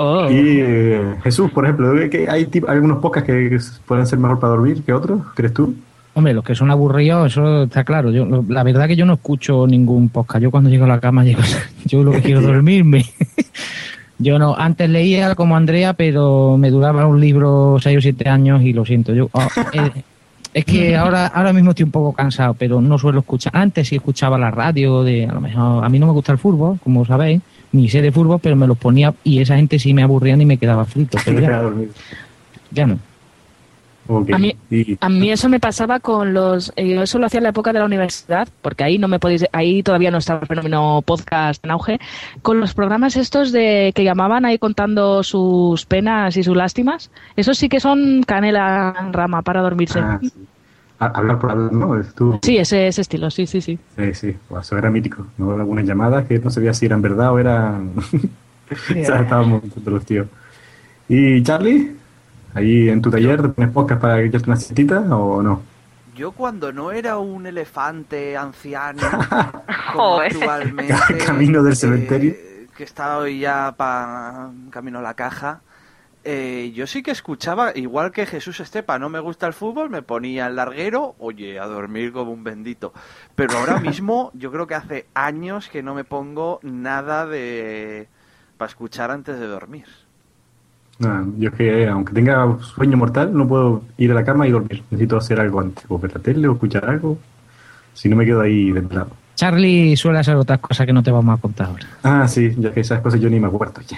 Oh. Y eh, Jesús, por ejemplo, que hay, tip- hay algunos podcasts que, pueden ser mejor para dormir que otros, ¿crees tú? Hombre, los que son aburridos, eso está claro. Yo, la verdad que yo no escucho ningún podcast. Yo cuando llego a la cama, llego, yo lo que quiero es dormirme. Yo no, antes leía como Andrea, pero me duraba un libro seis o siete años y lo siento. Yo, ah, eh, es que ahora, ahora mismo estoy un poco cansado, pero no suelo escuchar. Antes sí escuchaba la radio, de a lo mejor, a mí no me gusta el fútbol, como sabéis, ni sé de fútbol, pero me los ponía y esa gente sí me aburrían y me quedaba frito. Pero ya, ya no. Ok. A mí- A mí eso me pasaba con los. eh, Yo eso lo hacía en la época de la universidad, porque ahí no me podéis. Ahí todavía no estaba el fenómeno podcast en auge. Con los programas estos de que llamaban ahí contando sus penas y sus lástimas. Esos sí que son canela en rama para dormirse. Ah, sí. Hablar por hablar, ¿no? Estuvo- Sí, ese, ese estilo, sí, sí, sí. Sí, sí, Buah, eso era mítico. ¿no? Algunas llamadas que no sabía si eran verdad o eran. o sea, estábamos todos los tíos. ¿Y Charlie? ¿Ahí en tu taller tienes podcast para que echarte una citita o no? Yo cuando no era un elefante anciano, como actualmente, Camino del eh, cementerio. que estaba hoy ya para camino a la caja, eh, yo sí que escuchaba, igual que Jesús Estepa, no me gusta el fútbol, me ponía el larguero, oye, a dormir como un bendito. Pero ahora mismo, yo creo que hace años que no me pongo nada de para escuchar antes de dormir. Yo es que, aunque tenga sueño mortal, no puedo ir a la cama y dormir. Necesito hacer algo antes, o ver la tele o escuchar algo. Si no me quedo ahí desvelado. Charlie suele hacer otras cosas que no te vamos a contar ahora. Ah, sí, ya que esas cosas yo ni me acuerdo ya.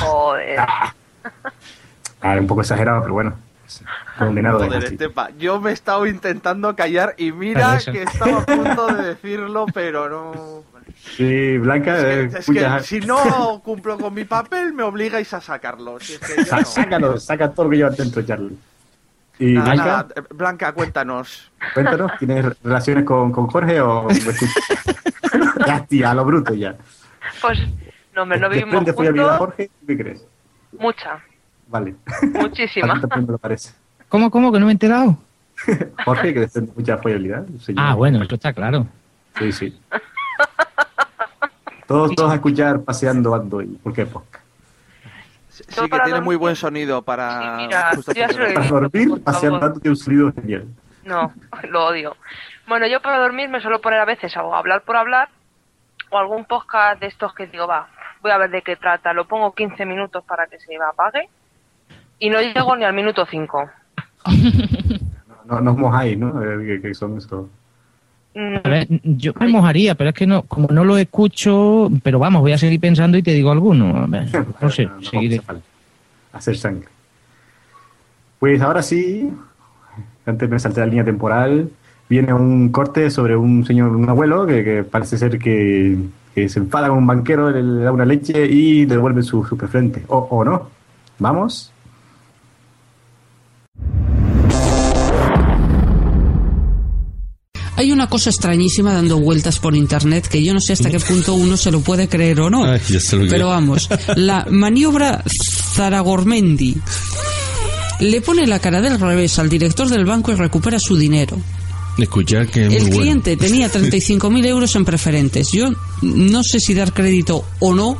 Joder. Ah, un poco exagerado, pero bueno. Condenado de. Estepa, yo me he estado intentando callar y mira que estaba a punto de decirlo, pero no... Sí, Blanca, eh, Es que escucha- si no cumplo con mi papel, me obligáis a sacarlo. Si es que yo Sa- no. Sácalo, saca todo lo que llevas dentro, Charlie. Y Nada, Blanca, nada, eh, Blanca, cuéntanos. cuéntanos, ¿tienes relaciones con, con Jorge o ya, tía, a lo bruto ya. Pues, no, hombre, no vivimos ¿Desprende fiabilidad, juntos. Jorge? ¿Qué crees? Mucha, Vale. muchísima. A me lo parece. ¿Cómo, cómo? Que no me he enterado. Jorge, que desprende mucha señor. Ah, bueno, eso está claro. Sí, sí. Todos, todos a escuchar paseando ando y ¿por qué podcast? Sí que tiene dormir. muy buen sonido para... mira, justo ya se lo funcionar. Para digo, dormir, paseando tanto tiene un sonido genial. No, lo odio. Bueno, yo para dormir me suelo poner a veces o hablar por hablar o algún podcast de estos que digo, va, voy a ver de qué trata. Lo pongo 15 minutos para que se apague y no llego ni al minuto 5. No, no os mojáis, ¿no? A ver, ¿Qué, qué son esos? Mm, A ver, yo me mojaría, pero es que no, como no lo escucho, pero vamos, voy a seguir pensando y te digo alguno. A ver, no sé, No, no seguiré. hacer sangre. Pues ahora sí, antes me salté la línea temporal, viene un corte sobre un señor, un abuelo, que, que parece ser que, que se enfada con un banquero, le, le da una leche y le devuelve su, su preferente. O, o no. ¿Vamos? Hay una cosa extrañísima dando vueltas por internet que yo no sé hasta qué punto uno se lo puede creer o no. Ay, Pero vamos, la maniobra Zaragormendi le pone la cara del revés al director del banco y recupera su dinero. Escuchar que es muy El bueno. cliente tenía 35.000 euros en preferentes. Yo no sé si dar crédito o no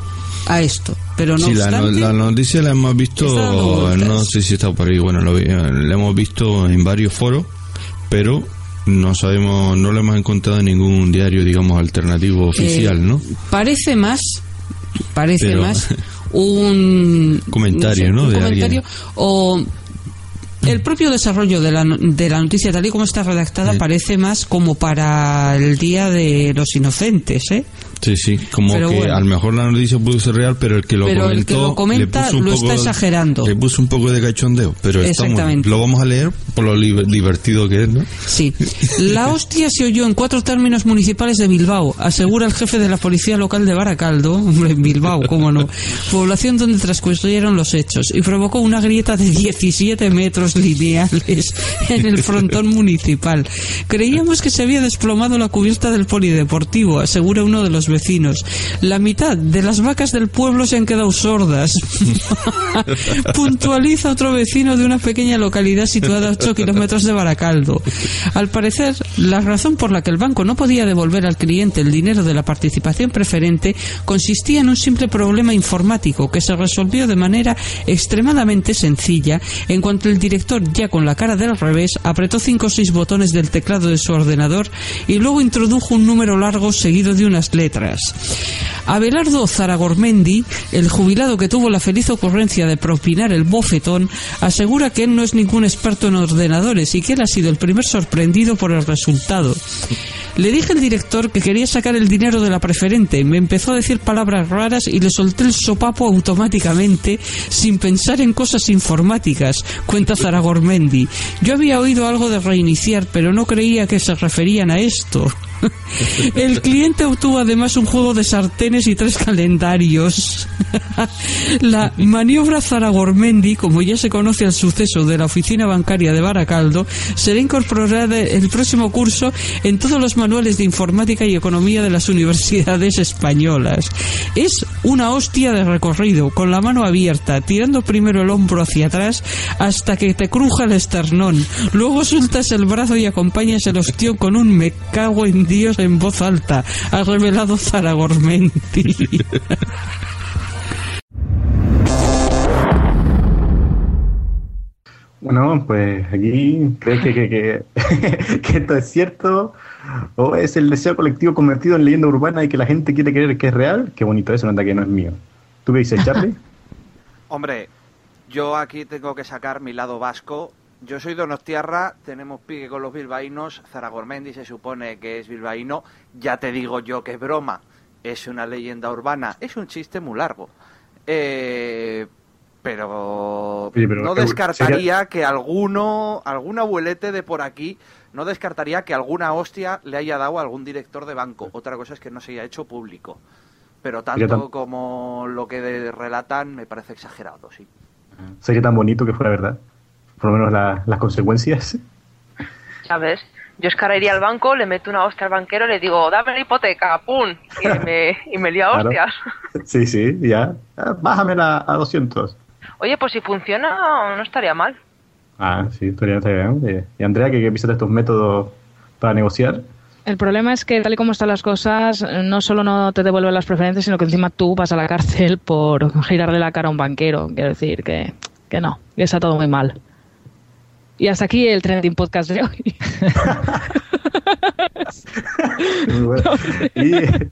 a esto, pero no sí, la, obstante, la noticia la hemos visto, no sé si está por ahí, bueno, lo vi- la hemos visto en varios foros, pero no sabemos, no lo hemos encontrado en ningún diario, digamos, alternativo oficial, Eh, ¿no? parece más, parece Pero- más un Comentario, sé, ¿no? un De comentario alguien. o el propio desarrollo de la, de la noticia tal y como está redactada parece más como para el día de los inocentes, ¿eh? Sí, sí, como Pero que bueno. a lo mejor la noticia pudo ser real, pero el que lo Pero el comentó que lo comenta lo poco, está exagerando. Le puso un poco de cachondeo, pero Exactamente. lo vamos a leer por lo li- divertido que es, ¿no? Sí. La hostia se oyó en cuatro términos municipales de Bilbao, asegura el jefe de la policía local de Baracaldo, hombre, en Bilbao, cómo no, población donde transcurrieron los hechos, y provocó una grieta de 17 metros lineales en el frontón municipal. Creíamos que se había desplomado la cubierta del polideportivo, asegura uno de los vecinos. La mitad de las vacas del pueblo se han quedado sordas. Puntualiza otro vecino de una pequeña localidad situada a 8 kilómetros de Baracaldo. Al parecer, la razón por la que el banco no podía devolver al cliente el dinero de la participación preferente consistía en un simple problema informático que se resolvió de manera extremadamente sencilla en cuanto el director, ya con la cara del revés, apretó cinco o seis botones del teclado de su ordenador y luego introdujo un número largo seguido de unas letras. Abelardo Zaragormendi, el jubilado que tuvo la feliz ocurrencia de propinar el bofetón, asegura que él no es ningún experto en ordenadores y que él ha sido el primer sorprendido por el resultado. Le dije al director que quería sacar el dinero de la preferente, me empezó a decir palabras raras y le solté el sopapo automáticamente sin pensar en cosas informáticas, cuenta Zaragormendi. Yo había oído algo de reiniciar, pero no creía que se referían a esto. El cliente obtuvo además un juego de sartenes y tres calendarios. La maniobra Zaragormendi, como ya se conoce al suceso de la oficina bancaria de Baracaldo, será incorporada el próximo curso en todos los manuales de informática y economía de las universidades españolas. Es una hostia de recorrido, con la mano abierta, tirando primero el hombro hacia atrás hasta que te cruja el esternón. Luego sueltas el brazo y acompañas el ostión con un me cago en Dios en voz alta, ha revelado Zaragormenti. Bueno, pues aquí crees que, que, que, que esto es cierto o es el deseo colectivo convertido en leyenda urbana y que la gente quiere creer que es real. Qué bonito eso, nota que no es mío. ¿Tú qué dices, Charlie? Hombre, yo aquí tengo que sacar mi lado vasco. Yo soy Donostiarra, tenemos pique con los bilbaínos. Zaragormendi se supone que es bilbaíno. Ya te digo yo que es broma. Es una leyenda urbana. Es un chiste muy largo. Eh, pero, no qué- descartaría que alguno, algún abuelete de por aquí, no descartaría que alguna hostia le haya dado a algún director de banco. Otra cosa es que no se haya hecho público. Pero tanto tan- como lo que relatan me parece exagerado, sí. Sería tan bonito que fuera verdad. Por lo menos la- las consecuencias. ¿Sabes? Yo es que ahora iría al banco, le meto una hostia al banquero, le digo, dame la hipoteca, ¡pum! Y me, y me lía a Claro. hostias. Sí, sí, ya. Ah, Bájamela a 200. Oye, pues si funciona, no estaría mal. Ah, sí, estaría estaría bien. Y Andrea, que, que piensas de estos métodos para negociar. El problema es que tal y como están las cosas, no solo no te devuelven las preferencias, sino que encima tú vas a la cárcel por girarle la cara a un banquero. Quiero decir que, que no, que está todo muy mal. Y hasta aquí el trending podcast de hoy. Muy bueno. Y eh,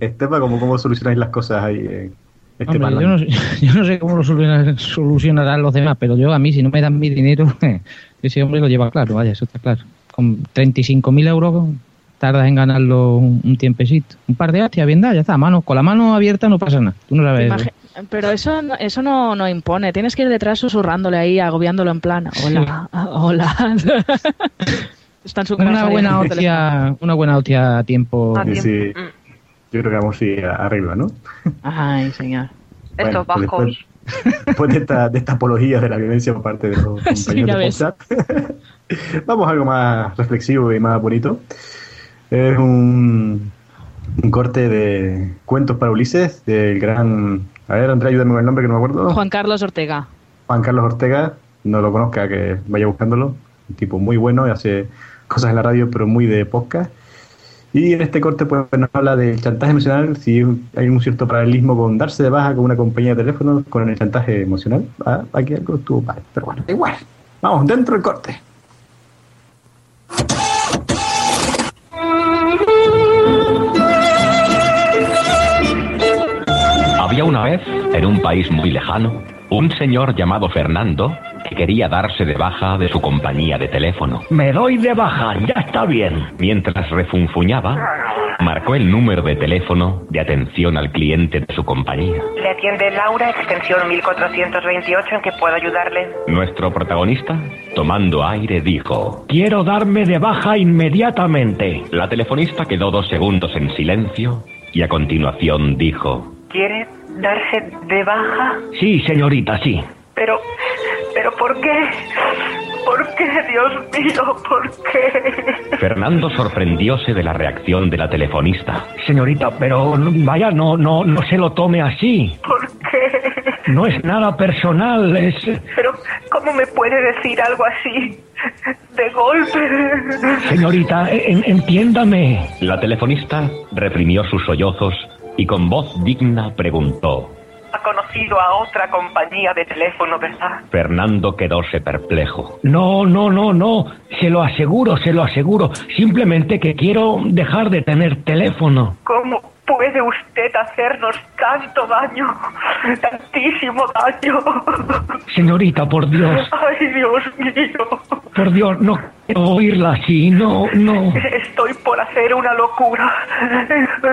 Estepa, ¿cómo, ¿cómo solucionáis las cosas ahí? eh, este Hombre, yo, no, sé- yo no sé cómo lo solucionar- solucionarán los demás, pero yo a mí, si no me dan mi dinero, ese hombre lo lleva claro, vaya, eso está claro. Con 35.000 euros tardas en ganarlo un, un tiempecito. Un par de hostias, bien da, ya está. Mano, con la mano abierta no pasa nada. Tú no sabes. Imagi- Pero eso, no- eso no, no impone. Tienes que ir detrás susurrándole ahí, agobiándolo en plan, hola, hola. Está en su Una buena hostia, una buena hostia a tiempo. Sí, sí. Yo creo que vamos sí, arriba, ¿no? Ay, señor. Bueno, Estos pues bajos. después, después de esta, de esta apología de la violencia por parte de los compañeros Sí, de vamos a algo más reflexivo y más bonito. Es un, un corte de cuentos para Ulises del gran... A ver, Andrea, ayúdame con el nombre que no me acuerdo. Juan Carlos Ortega. Juan Carlos Ortega, no lo conozca, que vaya buscándolo. Un tipo muy bueno y hace cosas en la radio, pero muy de podcast. Y en este corte pues, nos habla del chantaje emocional, si hay un cierto paralelismo con darse de baja con una compañía de teléfono con el chantaje emocional. Ah, aquí algo estuvo mal, pero bueno, igual. Vamos, dentro del corte. Había una vez, en un país muy lejano, un señor llamado Fernando que quería darse de baja de su compañía de teléfono. Me doy de baja, ya está bien. Mientras refunfuñaba, Marcó el número de teléfono de atención al cliente de su compañía. Le atiende Laura, extensión 1428, ¿en que puedo ayudarle? Nuestro protagonista, tomando aire, dijo... Quiero darme de baja inmediatamente. La telefonista quedó dos segundos en silencio y a continuación dijo... ¿Quiere darse de baja? Sí, señorita, sí. Pero, pero ¿por qué? ¿Por qué, Dios mío? ¿Por qué? Fernando sorprendióse de la reacción de la telefonista. Señorita, pero vaya, no, no, no se lo tome así. ¿Por qué? No es nada personal, es... Pero, ¿cómo me puede decir algo así? De golpe. Señorita, en- entiéndame. La telefonista reprimió sus sollozos y con voz digna preguntó. Ha conocido a otra compañía de teléfono, ¿verdad? Fernando quedóse perplejo. No, no, no, no. Se lo aseguro, se lo aseguro. Simplemente que quiero dejar de tener teléfono. ¿Cómo puede usted hacernos tanto daño? Tantísimo daño. Señorita, por Dios, Ay, Dios mío. por Dios, no quiero oírla así, no, no. Estoy por hacer una locura.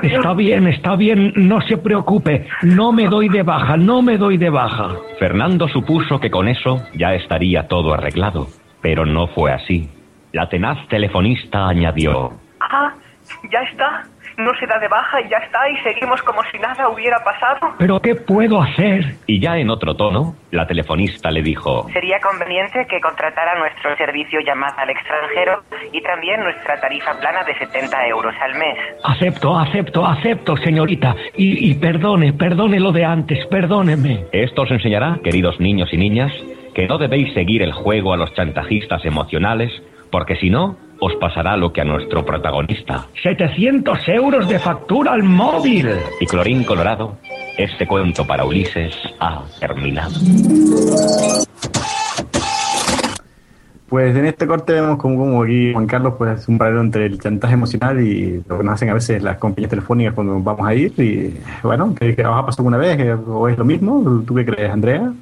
Está bien, está bien, no se preocupe. No me doy de baja, no me doy de baja. Fernando supuso que con eso ya estaría todo arreglado, pero no fue así. La tenaz telefonista añadió. Ah, ya está. No se da de baja y ya está y seguimos como si nada hubiera pasado. ¿Pero qué puedo hacer? Y ya en otro tono, la telefonista le dijo. Sería conveniente que contratara nuestro servicio llamada al extranjero y también nuestra tarifa plana de 70 euros al mes. Acepto, acepto, acepto, señorita. Y, y perdone, perdone lo de antes, perdóneme. Esto os enseñará, queridos niños y niñas, que no debéis seguir el juego a los chantajistas emocionales, porque si no, os pasará lo que a nuestro protagonista. 700 euros de factura al móvil. Y colorín colorado, este cuento para Ulises ha terminado. Pues en este corte vemos como, como aquí Juan Carlos pues hace un paralelo entre el chantaje emocional y lo que nos hacen a veces las compañías telefónicas cuando vamos a ir y bueno, ¿qué, qué os ha pasado alguna vez? ¿Que- ¿O es lo mismo? ¿Tú qué crees, Andrea?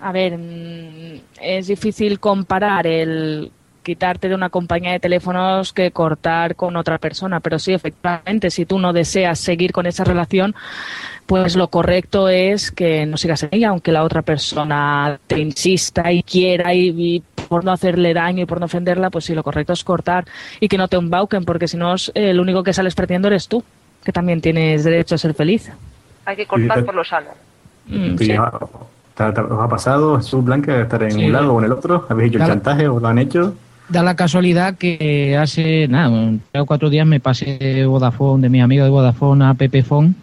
A ver, mm, es difícil comparar el quitarte de una compañía de teléfonos que cortar con otra persona, pero sí, efectivamente, si tú no deseas seguir con esa relación, pues lo correcto es que no sigas en ella, aunque la otra persona te insista y quiera y, y por no hacerle daño y por no ofenderla, pues sí, lo correcto es cortar y que no te embauquen, porque si no, es- el único que sales perdiendo eres tú, que también tienes derecho a ser feliz. Hay que cortar por lo sano. Mm, Sí, sí. ah, ¿te- te- ¿Os ha pasado, Jesús Blanca, estar en Sí. un lado o en el otro? ¿Habéis hecho el Claro. chantaje o lo han hecho? Da la casualidad que hace, nada, tres o cuatro días me pasé de Vodafone, de mi amigo de Vodafone a Pepefone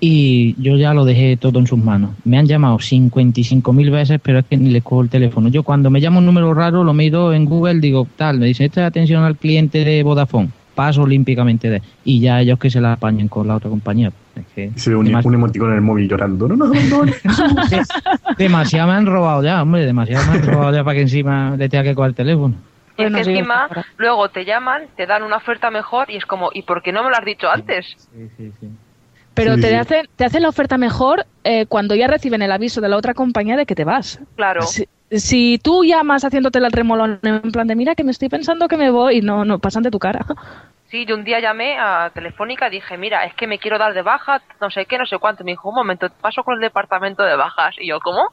y yo ya lo dejé todo en sus manos. Me han llamado 55.000 veces, pero es que ni les cojo el teléfono. Yo cuando me llamo un número raro, lo miro en Google, digo, tal, me dice, esta es atención al cliente de Vodafone. Paso olímpicamente de... Y ya ellos que se la apañen con la otra compañía. Es que Se ve un, Demasi- un emoticón en el móvil llorando. No, no, no, no. demasiado me han robado ya, hombre, demasiado me han robado ya para que encima le tenga que coger el teléfono. Y es que Bueno, sí, encima luego te llaman, te dan una oferta mejor y es como, ¿y por qué no me lo has dicho antes? Pero Sí, te, sí. hacen, te hacen la oferta mejor eh, cuando ya reciben el aviso de la otra compañía de que te vas. Claro. Si, si tú llamas haciéndote el remolón en plan de mira que me estoy pensando que me voy y no, no pasan de tu cara. Sí, yo un día llamé a Telefónica y dije, mira, es que me quiero dar de baja, no sé qué, no sé cuánto. Me dijo, un momento, te paso con el departamento de bajas. Y yo, ¿cómo?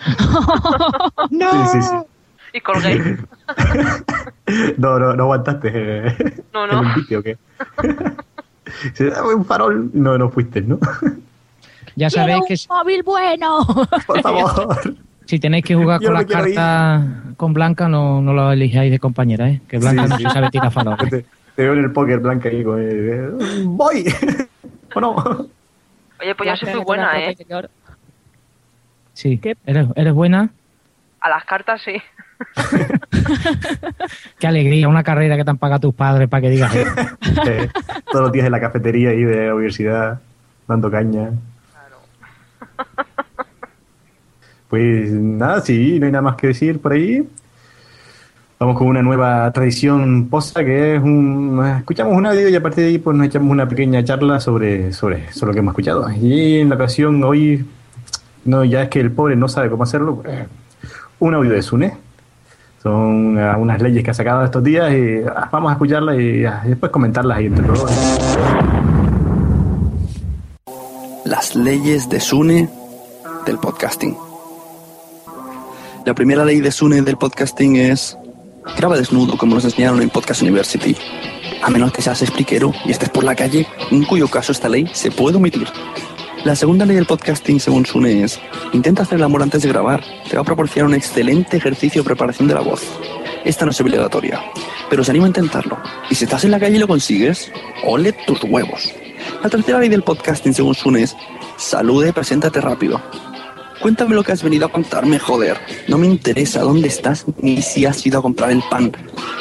Sí, sí, sí. Y colgué. No, no, no aguantaste. eh, No, no. ¿El envite o qué? Se da un farol. No, no fuiste, ¿no? Ya sabéis que si- móvil bueno! Por favor. si tenéis que jugar Yo con no las ir. cartas con Blanca, no, no lo elijáis de compañera, ¿eh? Que Blanca Sí, no sí. sabe tirar faroles. Te, te veo en el póker blanca ahí con el, ¡Voy! ¿O no? Oye, pues yo soy muy buena, ¿eh? Sí, ¿Eres, eres buena. A las cartas sí. Qué alegría, una carrera que te han pagado tus padres para que digas eso. Todos los días en la cafetería ahí de la universidad, dando caña. Pues nada, sí, no hay nada más que decir por ahí. Vamos con una nueva tradición posta que es un... Escuchamos un audio y a partir de ahí pues nos echamos una pequeña charla sobre, sobre, sobre lo que hemos escuchado. Y en la ocasión hoy, no ya es que el pobre no sabe cómo hacerlo, pues, un audio de Sune. Son ah, unas leyes que ha sacado estos días y ah, vamos a escucharlas y, ah, y después comentarlas ahí entre todos. Las leyes de Sune del podcasting. La primera ley de Sune del podcasting es graba desnudo como nos enseñaron en Podcast University. A menos que seas expliquero y estés por la calle, en cuyo caso esta ley se puede omitir. La segunda ley del podcasting, según Sune, es intenta hacer el amor antes de grabar. Te va a proporcionar un excelente ejercicio de preparación de la voz. Esta no es obligatoria, pero se anima a intentarlo. Y si estás en la calle y lo consigues, ole tus huevos. La tercera ley del podcasting, según Sune, es saluda y preséntate rápido. Cuéntame lo que has venido a contarme, joder. No me interesa dónde estás ni si has ido a comprar el pan.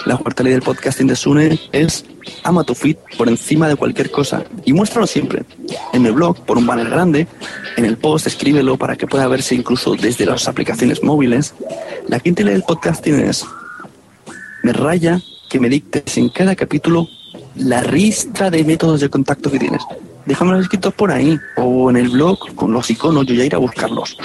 La cuarta ley del podcasting de Sune es ama tu feed por encima de cualquier cosa y muéstralo siempre. En el blog, por un banner grande, en el post escríbelo para que pueda verse incluso desde las aplicaciones móviles. La quinta ley del podcasting es me raya que me dictes en cada capítulo la ristra de métodos de contacto que tienes. Déjamelos escritos por ahí o en el blog con los iconos, yo ya iré a buscarlos.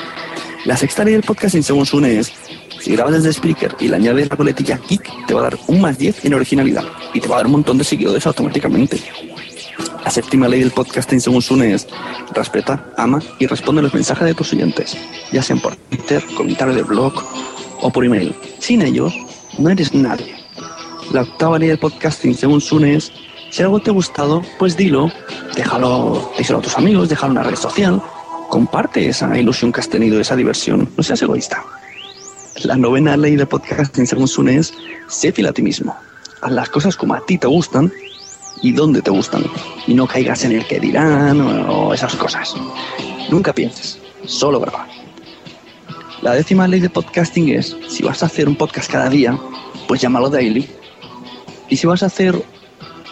La sexta ley del podcasting, según Sune, es si grabas desde Spreaker y le añades la coletilla Kick, te va a dar un más 10 en originalidad y te va a dar un montón de seguidores automáticamente. La séptima ley del podcasting, según Sune, es respeta, ama y responde los mensajes de tus oyentes, ya sean por Twitter, comentario del blog o por email. Sin ellos, no eres nadie. La octava ley del podcasting, según Sune, es si algo te ha gustado, pues dilo, déjalo, díselo a tus amigos, déjalo en una red social, comparte esa ilusión que has tenido, esa diversión, no seas egoísta. La novena ley del podcasting, según Sune, es sé fiel a ti mismo. Haz las cosas como a ti te gustan y donde te gustan. Y no caigas en el que dirán o esas cosas. Nunca pienses, solo graba. La décima ley de podcasting es, si vas a hacer un podcast cada día, pues llámalo daily. Y si vas a hacer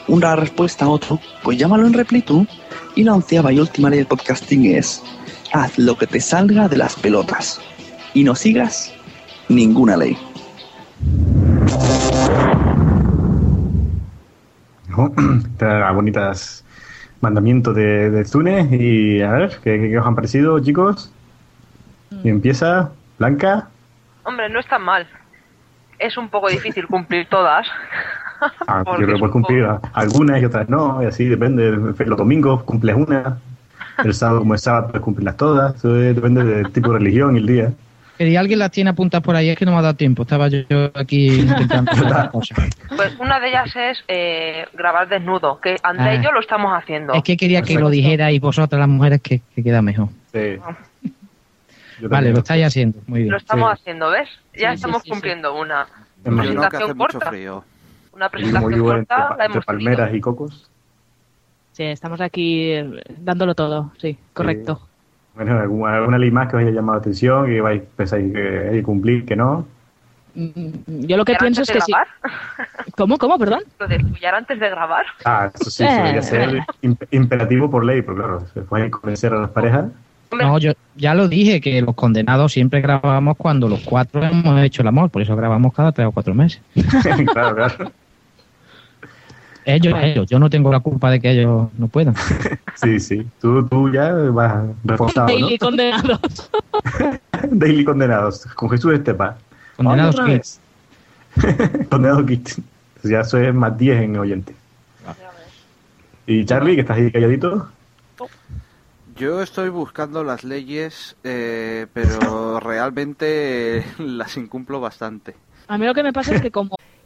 una respuesta a otro, pues llámalo en replito. Y la onceava y última ley del podcasting es, haz lo que te salga de las pelotas. Y no sigas ninguna ley. Estas bonitas mandamientos de, de Zune y a ver, ¿qué, qué os han parecido, chicos? Y empieza, Blanca. Hombre, no es tan mal. Es un poco difícil cumplir todas. Ah, yo creo que es puedes cumplir algunas y otras no, y así depende. Los domingos cumples una, el sábado como es sábado puedes cumplirlas todas, eso es- depende del tipo de religión y el día. Que si alguien las tiene apuntadas por ahí, es que no me ha dado tiempo. Estaba yo, yo aquí intentando hacer otra cosa. Pues una de ellas es eh, grabar desnudo, que André y Ah. yo lo estamos haciendo. Es que quería que lo dijerais vosotras las mujeres que, que queda mejor. Sí. Vale, lo estáis haciendo. Muy bien. Lo estamos haciendo, ¿ves? Ya Sí, sí, estamos sí, cumpliendo una Es más, Yo no, que hace presentación mucho corta. frío. Una como presentación entre, corta, pa- la entre hemos tenido. palmeras y cocos. Sí, estamos aquí eh, dándolo todo, sí, correcto. Bueno, ¿alguna, alguna ley más que os haya llamado la atención, que vais, pensáis que hay que cumplir, que no? Mm, Yo lo que ¿Follar pienso es que de sí. ¿Cómo, cómo, perdón? Lo de follar antes de grabar. Ah, eso sí, eso debería ser imp- imperativo por ley, pero claro, se pueden convencer a las parejas. No, yo ya lo dije, que los condenados siempre grabamos cuando los cuatro hemos hecho el amor, por eso grabamos cada tres o cuatro meses. claro, claro. Ellos, ellos, yo no tengo la culpa de que ellos no puedan. Sí, sí. Tú, tú ya vas reforzado, ¿no? Daily condenados. Daily condenados. Con Jesús Estepa. Condenados Otra vez. Condenado Kit. Ya eso es más 10 en oyente. Y Charlie, que estás ahí calladito. Yo estoy buscando las leyes, eh, pero realmente las incumplo bastante. A mí lo que me pasa es que como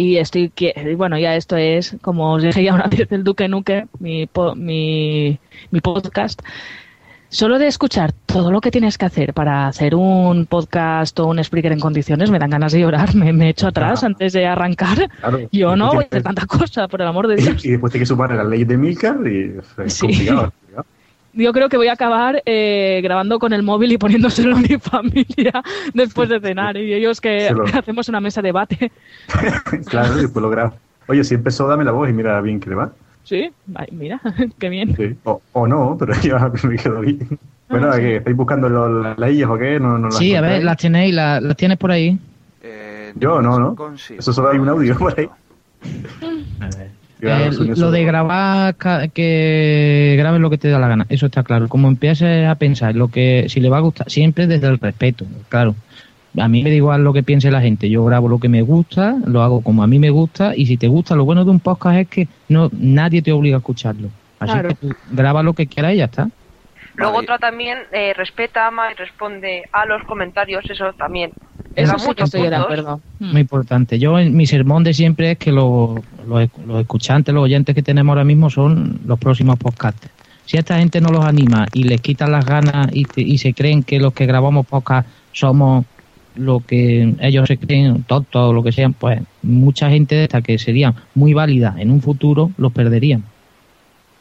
y estoy, bueno, ya esto es, como os dije ya una vez, el Duque Nuque, mi, po- mi, mi podcast, solo de escuchar todo lo que tienes que hacer para hacer un podcast o un speaker en condiciones, me dan ganas de llorar, me, me echo atrás antes de arrancar. Claro. Yo no voy a hacer tanta cosa, por el amor de Dios. Y después hay que sumar las leyes de Milcar y es Sí. complicado. complicado. Yo creo que voy a acabar eh, grabando con el móvil y poniéndoselo a mi familia después de cenar. Y ellos que hacemos una mesa de debate. claro, y después lo grabo. Oye, si empezó, dame la voz y mira bien que le va. Sí, Ay, mira, qué bien. Sí. O, o no, pero ya me quedo bien. Bueno, Ah, sí. ¿qué? ¿estáis buscando los- las leyes o qué? No, no las Sí, a ver, las tenéis, las, las tienes por ahí. Yo no, ¿no? Eso solo hay un audio por ahí. Claro, Eh, lo de grabar, que grabes lo que te da la gana, eso está claro. Como empieces a pensar lo que, si le va a gustar, siempre desde el respeto, claro. A mí me da igual lo que piense la gente, yo grabo lo que me gusta, lo hago como a mí me gusta, y si te gusta, lo bueno de un podcast es que no nadie te obliga a escucharlo. Así Claro. que tú graba lo que quieras y ya está. Luego otra también eh, respeta, ama y responde a los comentarios, eso también. Eso sí que estoy de acuerdo. Muy importante. Yo, en mi sermón de siempre es que los, los, los escuchantes, los oyentes que tenemos ahora mismo son los próximos podcasts. Si a esta gente no los anima y les quitan las ganas y, te- y se creen que los que grabamos podcast somos lo que ellos se creen, tontos o lo que sean, pues mucha gente de esta que sería muy válida en un futuro los perderían.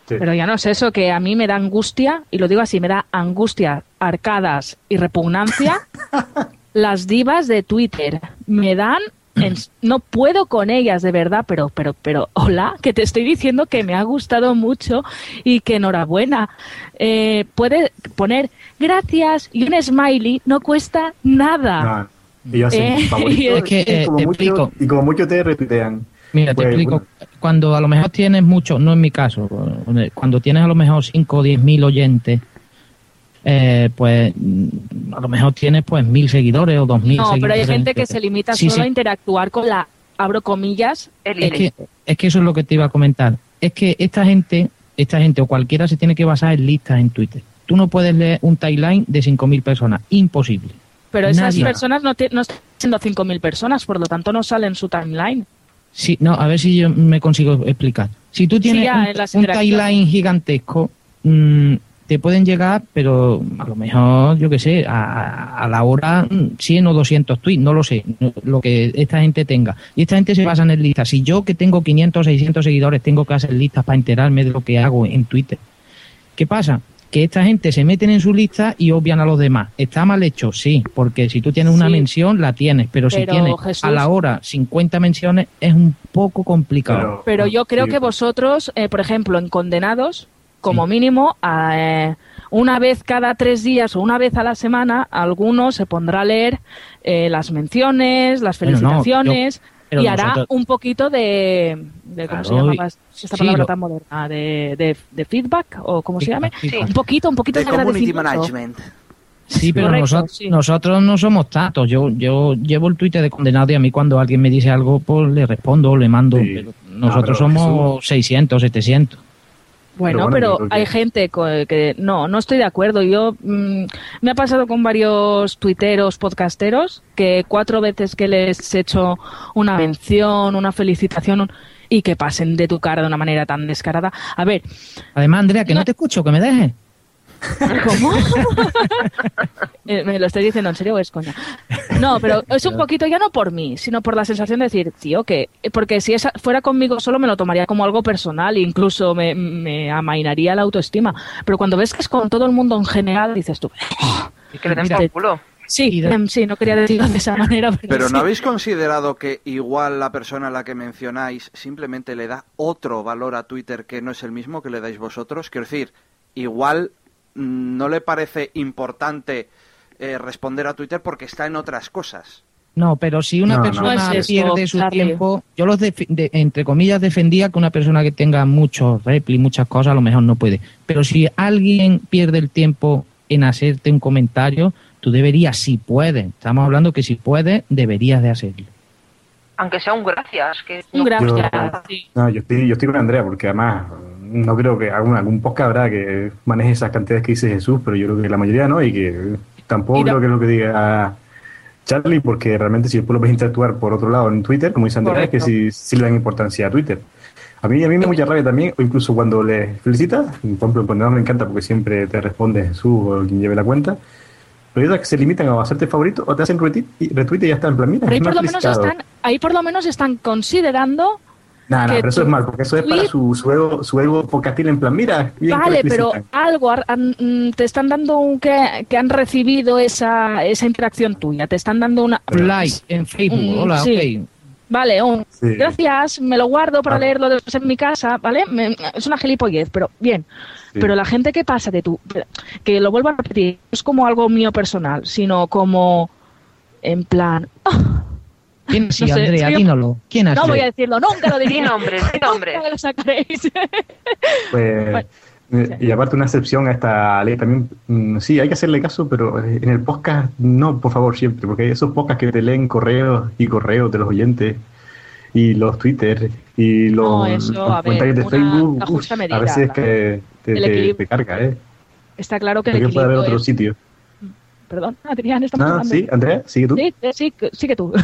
Pero ya no es eso, que a mí me da angustia, y lo digo así, me da angustia, arcadas y repugnancia las divas de Twitter. Me dan... en- no puedo con ellas, de verdad, pero, pero, pero, hola, que te estoy diciendo que me ha gustado mucho y que enhorabuena. Eh, puede poner gracias y un smiley, no cuesta nada. No, y es que, eh, como te mucho, explico. y como mucho te retuitean. Mira, te Pues, explico. bueno, Cuando a lo mejor tienes mucho, no en mi caso, cuando tienes a lo mejor 5 o 10 mil oyentes, eh, pues mm, a lo mejor tienes pues mil seguidores o dos mil No, pero hay gente que se limita Sí, solo sí. a interactuar con la, abro comillas, es que, es que eso es lo que te iba a comentar. Es que esta gente, esta gente o cualquiera se tiene que basar en listas en Twitter. Tú no puedes leer un timeline de 5.000 personas. Imposible. Pero esas Nadie. personas no, te- no están siendo 5.000 personas, por lo tanto no salen en su timeline. Sí, no, a ver si yo me consigo explicar. Si tú tienes ya, un, timeline gigantesco, mm, te pueden llegar, pero a lo mejor, yo qué sé, a, a la hora mm, 100 o 200 tweets, no lo sé, lo que esta gente tenga. Y esta gente se basa en listas. Si yo que tengo 500 o 600 seguidores tengo que hacer listas para enterarme de lo que hago en Twitter, ¿qué pasa? Que esta gente se meten en su lista y obvian a los demás. ¿Está mal hecho? Sí, porque si tú tienes una Sí. mención, la tienes, pero, si Pero, tienes Jesús- a la hora 50 menciones, es un poco complicado. Pero yo creo que vosotros, eh, por ejemplo, en Condenados, como mínimo, a, eh, una vez cada tres días o una vez a la semana, alguno se pondrá a leer eh, las menciones, las Bueno, no, felicitaciones yo- pero y hará un poquito de, de ¿cómo se Claro, llama esta sí, palabra lo- tan moderna? De, de, de feedback o como se llame. feedback. Un poquito, un poquito de, De community management. Sí, pero Correcto, nosotros, sí. nosotros no somos tantos. Yo, yo llevo el Twitter de condenado y a mí cuando alguien me dice algo, pues le respondo, le mando. Pero nosotros pero somos 600, 700. Bueno, Pero bueno, hay gente que no, no estoy de acuerdo. Yo mm, me ha pasado con varios tuiteros, podcasteros, que cuatro veces que les he hecho una mención, una felicitación un- y que pasen de tu cara de una manera tan descarada. A ver, Además, Andrea, que no te escucho, que me dejes. ¿Cómo? Eh, ¿Me lo estoy diciendo en serio o es coña? No, pero es un poquito ya no por mí, sino por la sensación de decir, tío, que. Porque si esa fuera conmigo solo me lo tomaría como algo personal e incluso me, me amainaría la autoestima. Pero cuando ves que es con todo el mundo en general, dices tú. Que le den por culo. Sí, sí, no quería decirlo de esa manera. Pero, Pero sí. ¿no habéis considerado que igual la persona a la que mencionáis simplemente le da otro valor a Twitter que no es el mismo que le dais vosotros? Quiero decir, igual no le parece importante eh, responder a Twitter porque está en otras cosas. No, pero si una No, no. persona No es eso, pierde su Charlie. tiempo, yo los de- entre comillas defendía que una persona que tenga muchos repli, muchas cosas, a lo mejor no puede. Pero si alguien pierde el tiempo en hacerte un comentario, tú deberías, si puedes, estamos hablando que si puedes, deberías de hacerlo. Aunque sea un gracias. Que Un no- gracias. No, yo estoy, yo estoy con Andrea, porque además no creo que algún, algún podcast habrá que maneje esas cantidades que dice Jesús, pero yo creo que la mayoría no, y que tampoco Y no- creo que lo que diga Charlie, porque realmente si después lo puedes interactuar por otro lado en Twitter, como dice Andrea, que sí, sí le dan importancia a Twitter. A mí, a mí me da mucha rabia también, o incluso cuando le felicitas, por ejemplo, pues no me encanta porque siempre te responde Jesús o quien lleve la cuenta, pero que se limitan a hacerte favorito o te hacen retweet y, retweet y ya está en plan, mira, ahí por, lo menos están, ahí por lo menos están considerando Nah, nah, pero eso es mal, porque eso es para su, su ego, su ego podcastil en plan, mira, bien Vale, pero algo han- mm, te están dando un que, que han recibido esa, esa interacción tuya, te están dando una Like en Facebook, Mm, hola, sí. Vale, un Sí. gracias, me lo guardo para Ah. leerlo después en mi casa, ¿vale? Me- es una gilipollez, pero bien. Sí. Pero la gente que pasa de tú, que lo vuelvo a repetir, no es como algo mío personal, sino como en plan, "Ah". ¿Quién sí, No sé, Andrea? sí, Dínoslo. ¿Quién ha no sido? voy a decirlo, nunca lo diré. Di nombres, di nombres. Lo sacaréis. Pues, Y aparte una excepción a esta ley también, mm, sí, hay que hacerle caso, pero en el podcast no, por favor, siempre, porque hay esos podcasts que te leen correos y correos de los oyentes y los Twitter y los, No, eso, los ver, comentarios de Facebook, uf, medida. a veces que te, te- carga, ¿eh? Está claro que el puede haber otro es- sitio. Perdón, Adrián, estamos Ah, hablando. sí, Andrea, sigue tú. Sí, eh, sí, sigue tú.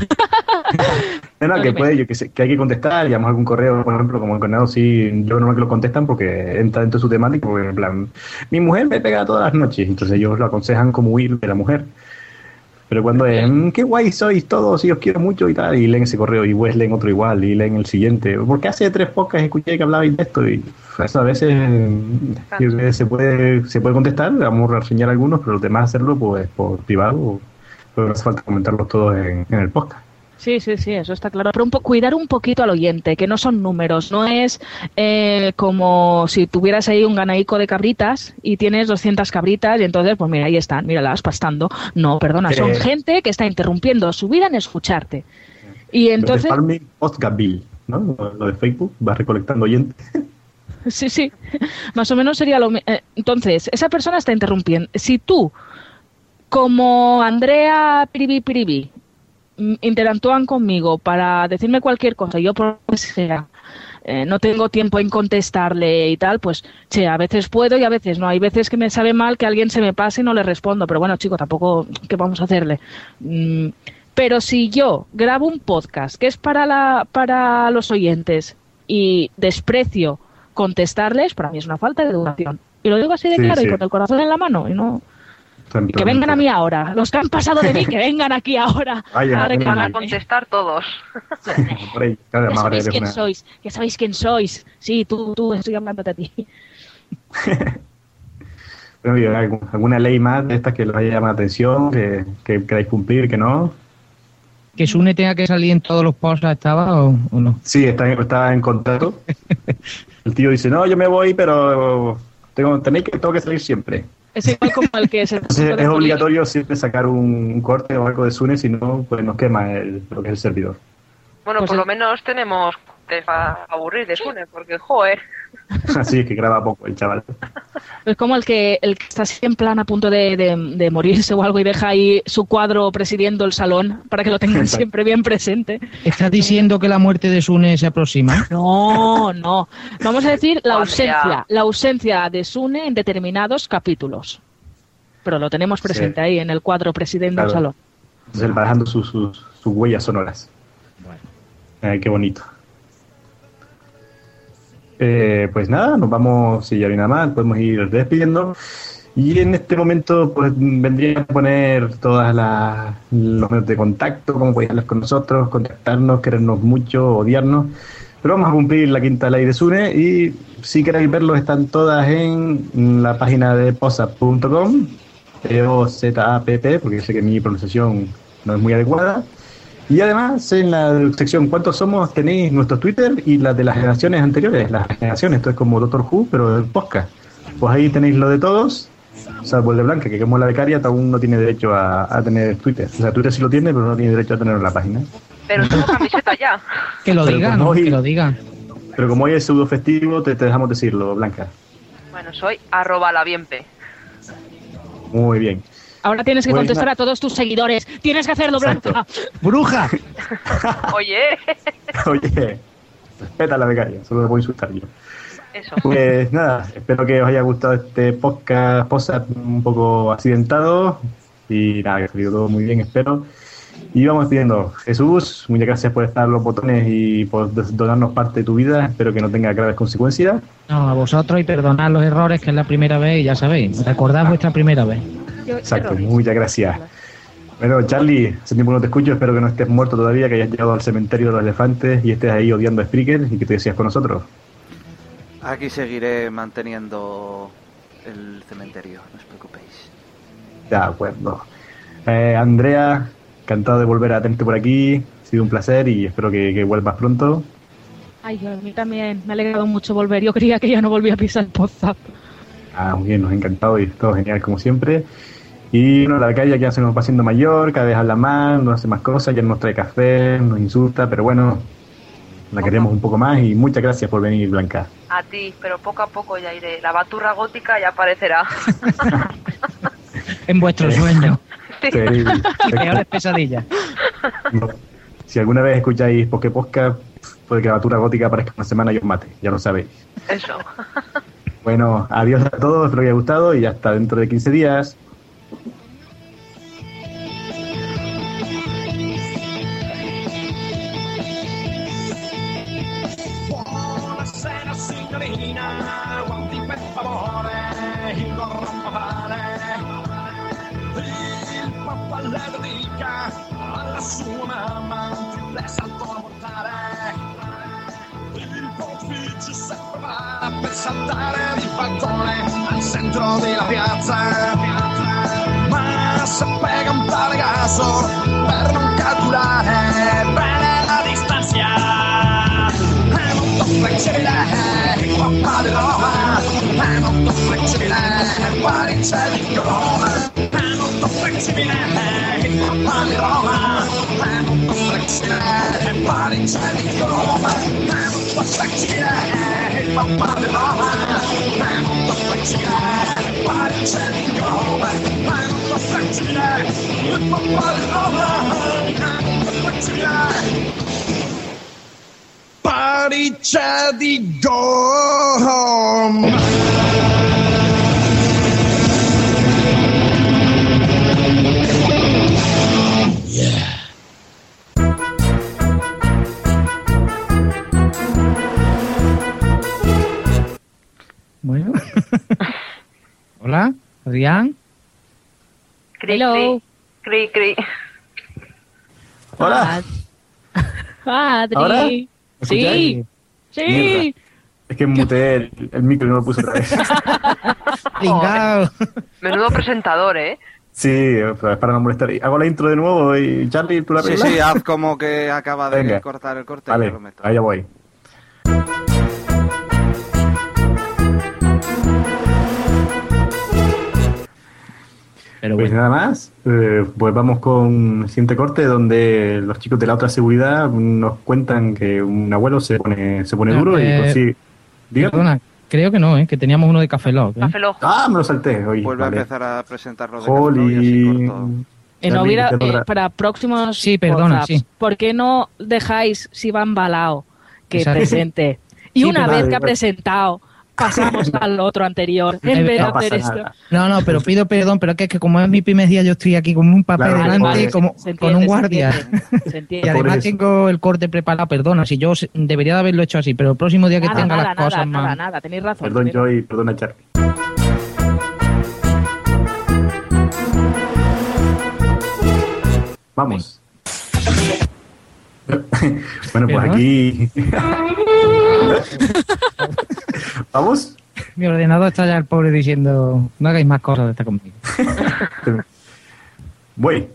No, no, No, que puede, yo que sé, que hay que contestar, llamamos algún correo, por ejemplo, como el correo, sí, yo no que lo contestan porque entra dentro de su temática, porque en plan, mi mujer me pega todas las noches, entonces ellos lo aconsejan como huir de la mujer. Pero cuando es, "Mm, qué guay sois todos y os quiero mucho y tal, y leen ese correo y pues leen otro igual y leen el siguiente, porque hace tres podcasts escuché que hablabais de esto y eso a veces se puede se puede contestar, vamos a reseñar algunos, pero los demás hacerlo pues por privado, pero no hace falta comentarlos todos en, en el podcast. Sí, sí, sí, eso está claro. Pero un po- cuidar un poquito al oyente, que no son números, no es eh, como si tuvieras ahí un ganaico de cabritas y tienes 200 cabritas y entonces, pues mira, ahí están, míralas pastando. No, perdona, son Eh. gente que está interrumpiendo su vida en escucharte. Y Lo de entonces, Farming ¿no? Lo- de Facebook, va recolectando oyentes. sí, sí, más o menos sería lo mi- eh, Entonces, esa persona está interrumpiendo. Si tú, como Andrea Piribi Piribi, interactúan conmigo para decirme cualquier cosa, yo por lo que sea, eh, no tengo tiempo en contestarle y tal, pues, che, a veces puedo y a veces no. Hay veces que me sabe mal que alguien se me pase y no le respondo, pero bueno, chico, tampoco, ¿qué vamos a hacerle? Mm, pero si yo grabo un podcast que es para, la, para los oyentes y desprecio contestarles, para mí es una falta de educación. Y lo digo así de Sí, claro sí. y con el corazón en la mano. Y no, que vengan a mí ahora. Los que han pasado de mí, que vengan aquí ahora. Vaya, a Van a contestar todos. Ya sabéis quién una- sois, ya sabéis quién sois. Sí, tú, tú, estoy hablándote a ti. Bueno, ¿y algún- ¿Alguna ley más de estas que les haya llamado la atención, que, que queráis cumplir, que no? ¿Que Sune tenga que salir en todos los posts estaba o, o no? Sí, está, está en contrato. El tío dice, no, yo me voy, pero tengo, tenéis que, tengo que salir siempre. Es igual como el que se... Entonces, es obligatorio siempre sacar un, un corte o algo de Sune, si no, pues nos quema el, lo que es el servidor. Bueno, Pues por el- lo menos tenemos para aburrir de Sune, porque, joder, Así es que graba poco el chaval. Es como el que, el que está así en plan a punto de, de- de morirse o algo y deja ahí su cuadro presidiendo el salón para que lo tengan Exacto. siempre bien presente. ¿Estás diciendo que la muerte de Sune se aproxima? No, no. Vamos a decir la ausencia, la ausencia de Sune en determinados capítulos. Pero lo tenemos presente ahí en el cuadro presidiendo el salón. Entonces, él va dejando sus, sus, sus huellas sonoras. Ay, qué bonito. Eh, pues nada, nos vamos, si ya viene nada más, podemos ir despidiendo. Y en este momento, pues vendría a poner todas las los medios de contacto, cómo podéis hablar con nosotros, contactarnos, querernos mucho, odiarnos. Pero vamos a cumplir la quinta ley de Sune y si queréis verlos están todas en la página de posap.com, P-O-Z-A-P-P, porque sé que mi pronunciación no es muy adecuada. Y además, en la sección ¿Cuántos somos? tenéis nuestro Twitter y las de las generaciones anteriores, las generaciones, esto es como Doctor Who, pero del podcast. Pues ahí tenéis lo de todos, salvo el de Blanca, que como la becaria aún no tiene derecho a, a tener Twitter. O sea, Twitter sí lo tiene, pero no tiene derecho a tenerlo en la página. pero tengo camiseta ya. Que lo Pero diga, como ¿no? hoy- Que lo diga. Pero como hoy es pseudo festivo, te, te dejamos decirlo, Blanca. Bueno, soy arroba la bienpe. Muy bien. Ahora tienes que Pues contestar a todos tus seguidores. Tienes que hacerlo, Exacto. Blanca. ¡Bruja! Oye, Oye, respeta la becaria, solo me puedo insultar yo. eso. Pues nada, espero que os haya gustado este podcast, podcast un poco accidentado y nada, que ha salido todo muy bien, espero. Y vamos pidiendo, Jesús, muchas gracias por estar en los botones y por donarnos parte de tu vida. Espero que no tenga graves consecuencias. No, a vosotros y perdonad los errores, que es la primera vez y ya sabéis. Recordad vuestra primera vez. Exacto, muchas gracias. Bueno, Charlie, hace tiempo no te escucho, espero que no estés muerto todavía, que hayas llegado al cementerio de los elefantes y estés ahí odiando a Spreaker y que te decías con nosotros. Aquí seguiré manteniendo el cementerio, no os preocupéis. De acuerdo. Eh, Andrea, encantado de volver a tenerte por aquí. Ha sido un placer y espero que, que vuelvas pronto. Ay, a mí también me ha alegrado mucho volver. Yo creía que ya no volvía a pisar Poza. Ah, muy bien, nos ha encantado y todo genial como siempre. Y bueno, la calle ya se nos va haciendo mayor, cada vez habla más, nos hace más cosas, ya no nos trae café, nos insulta, pero bueno, la queremos un poco más y muchas gracias por venir, Blanca. A ti, pero poco a poco ya iré. La baturra gótica ya aparecerá. En vuestro sueño. Y peores pesadillas. No. Si alguna vez escucháis Poke Posca, puede que la batura gótica aparezca una semana y os mate, ya lo sabéis. Eso. Bueno, adiós a todos, espero que os haya gustado y hasta dentro de 15 días. Caso per non calcolare bene la distanza. È molto flessibile. È molto flessibile, il Parigi di. È molto flessibile. È molto flessibile, il Parigi di. È molto flessibile. È molto flessibile, party and go home. I'm a sanctuary. With my body over, I'm a sanctuary. Party child, go home. Bueno. Hola, Adrián. Cri, Hello. cri, cri, cri. Hola. Adri. ¿Ahora? ¿Me Sí. Sí. Mierda. Es que muteé el, el micro y no lo puse otra vez. Menudo presentador, ¿eh? Sí, pero es para no molestar. Hago la intro de nuevo y Charlie, tú la Sí, sí, haz como que acaba de Venga. cortar el corte y Vale, lo meto. allá voy. Pero Pues bueno. nada más, eh, pues vamos con el siguiente corte donde los chicos de la otra seguridad nos cuentan que un abuelo se pone, se pone No, duro y eh, consigue... Diga. Perdona, creo que no, ¿eh? que teníamos uno de Café Lock. ¿eh? Café Lock. Ah, me lo salté hoy. Vuelve vale. a empezar a presentarlo de Café Lock y así Holly... corto. Eh, no hubiera, ¿qué te eh, para próximos Sí, perdona, WhatsApps, sí. ¿por qué no dejáis si va embalado que Exacto. presente? Y Sí, una vez vale, que ha presentado, pasamos al otro anterior. En vez de no hacer esto. nada. No, no, pero pido perdón, pero es que, es que como es mi primer día, yo estoy aquí con un papel Claro, delante, vale, como, Se con entiende, un se guardia. entiende, se Y entiende. además Por eso. tengo el corte preparado, perdona, si yo se- debería de haberlo hecho así, pero el próximo día que Nada, tenga nada, las nada, cosas nada, más... nada, tenéis razón. Perdón, tenéis. Joy, perdona, Charlie. Vamos. bueno, pues aquí... ¿Vamos? Mi ordenador está ya el pobre diciendo, no hagáis más cosas de esta conmigo. Voy.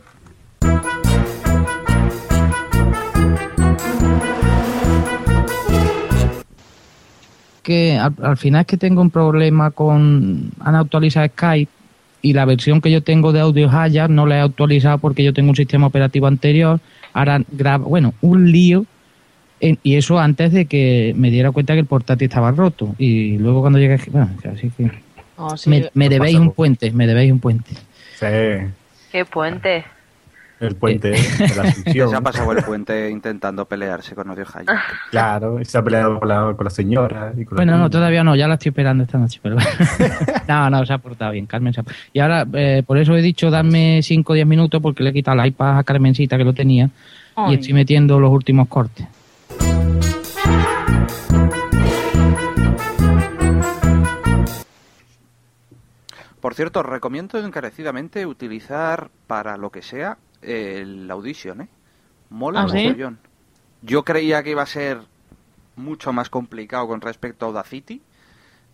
Que al, al final es que tengo un problema con... Han actualizado Skype y la versión que yo tengo de Audio Haya no la he actualizado porque yo tengo un sistema operativo anterior. Ahora graba, bueno, un lío. en- y eso antes de que me diera cuenta que el portátil estaba roto. Y luego cuando llegué... Bueno, así que... Oh, sí. Me, me debéis un puente, me debéis un puente. Sí. Qué puente. El puente de la Que se ha Asunción. pasado el puente intentando pelearse con Odio Hayo. Claro, y se ha peleado con la, con la señora. Y con la Bueno, no, todavía no, ya la estoy esperando esta noche, pero no, no, se ha portado bien, Carmen. se ha- Y ahora, eh, por eso he dicho darme 5 o 10 minutos porque le he quitado el iPad a Carmencita que lo tenía Ay. y estoy metiendo los últimos cortes. Por cierto, os recomiendo encarecidamente utilizar para lo que sea el Audition, ¿eh? Mola ¿Ah, sí? Yo creía que iba a ser mucho más complicado con respecto a Audacity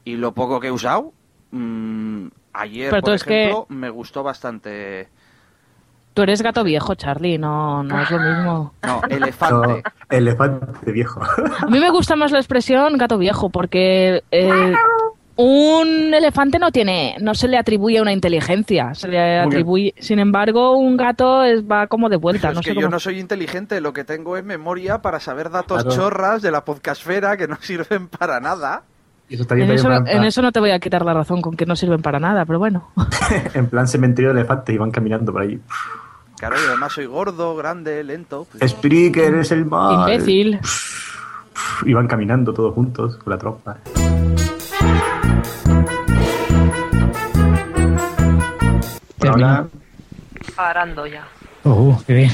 y lo poco que he usado, mm, ayer, Pero por es que- ejemplo, me gustó bastante. Tú eres gato viejo, Charlie, no, no es lo mismo. No, elefante. No, elefante viejo. A mí me gusta más la expresión gato viejo porque eh, un elefante no tiene, no se le atribuye una inteligencia, se le bien. atribuye, sin embargo, un gato es, va como de vuelta, es no que sé yo no soy inteligente, lo que tengo es memoria para saber datos Claro. chorras de la podcastfera que no sirven para nada. Y eso está En eso, en no te voy a quitar la razón con que no sirven para nada, pero bueno. en plan cementerio de elefantes y van caminando por ahí. Claro, y además soy gordo, grande, lento. pues, Spreaker es el mal. Imbécil. Y van caminando todos juntos con la tropa. Por ahora, Parando ya. Oh, uh, qué bien.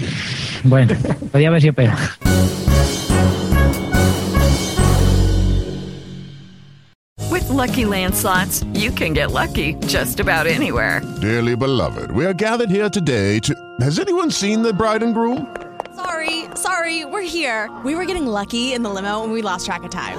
Bueno, podía haber sido peor. With Lucky Land slots, you can get lucky just about anywhere. Dearly beloved, we are gathered here today to. Has anyone seen the bride and groom? Sorry, sorry, we're here. We were getting lucky in the limo and we lost track of time.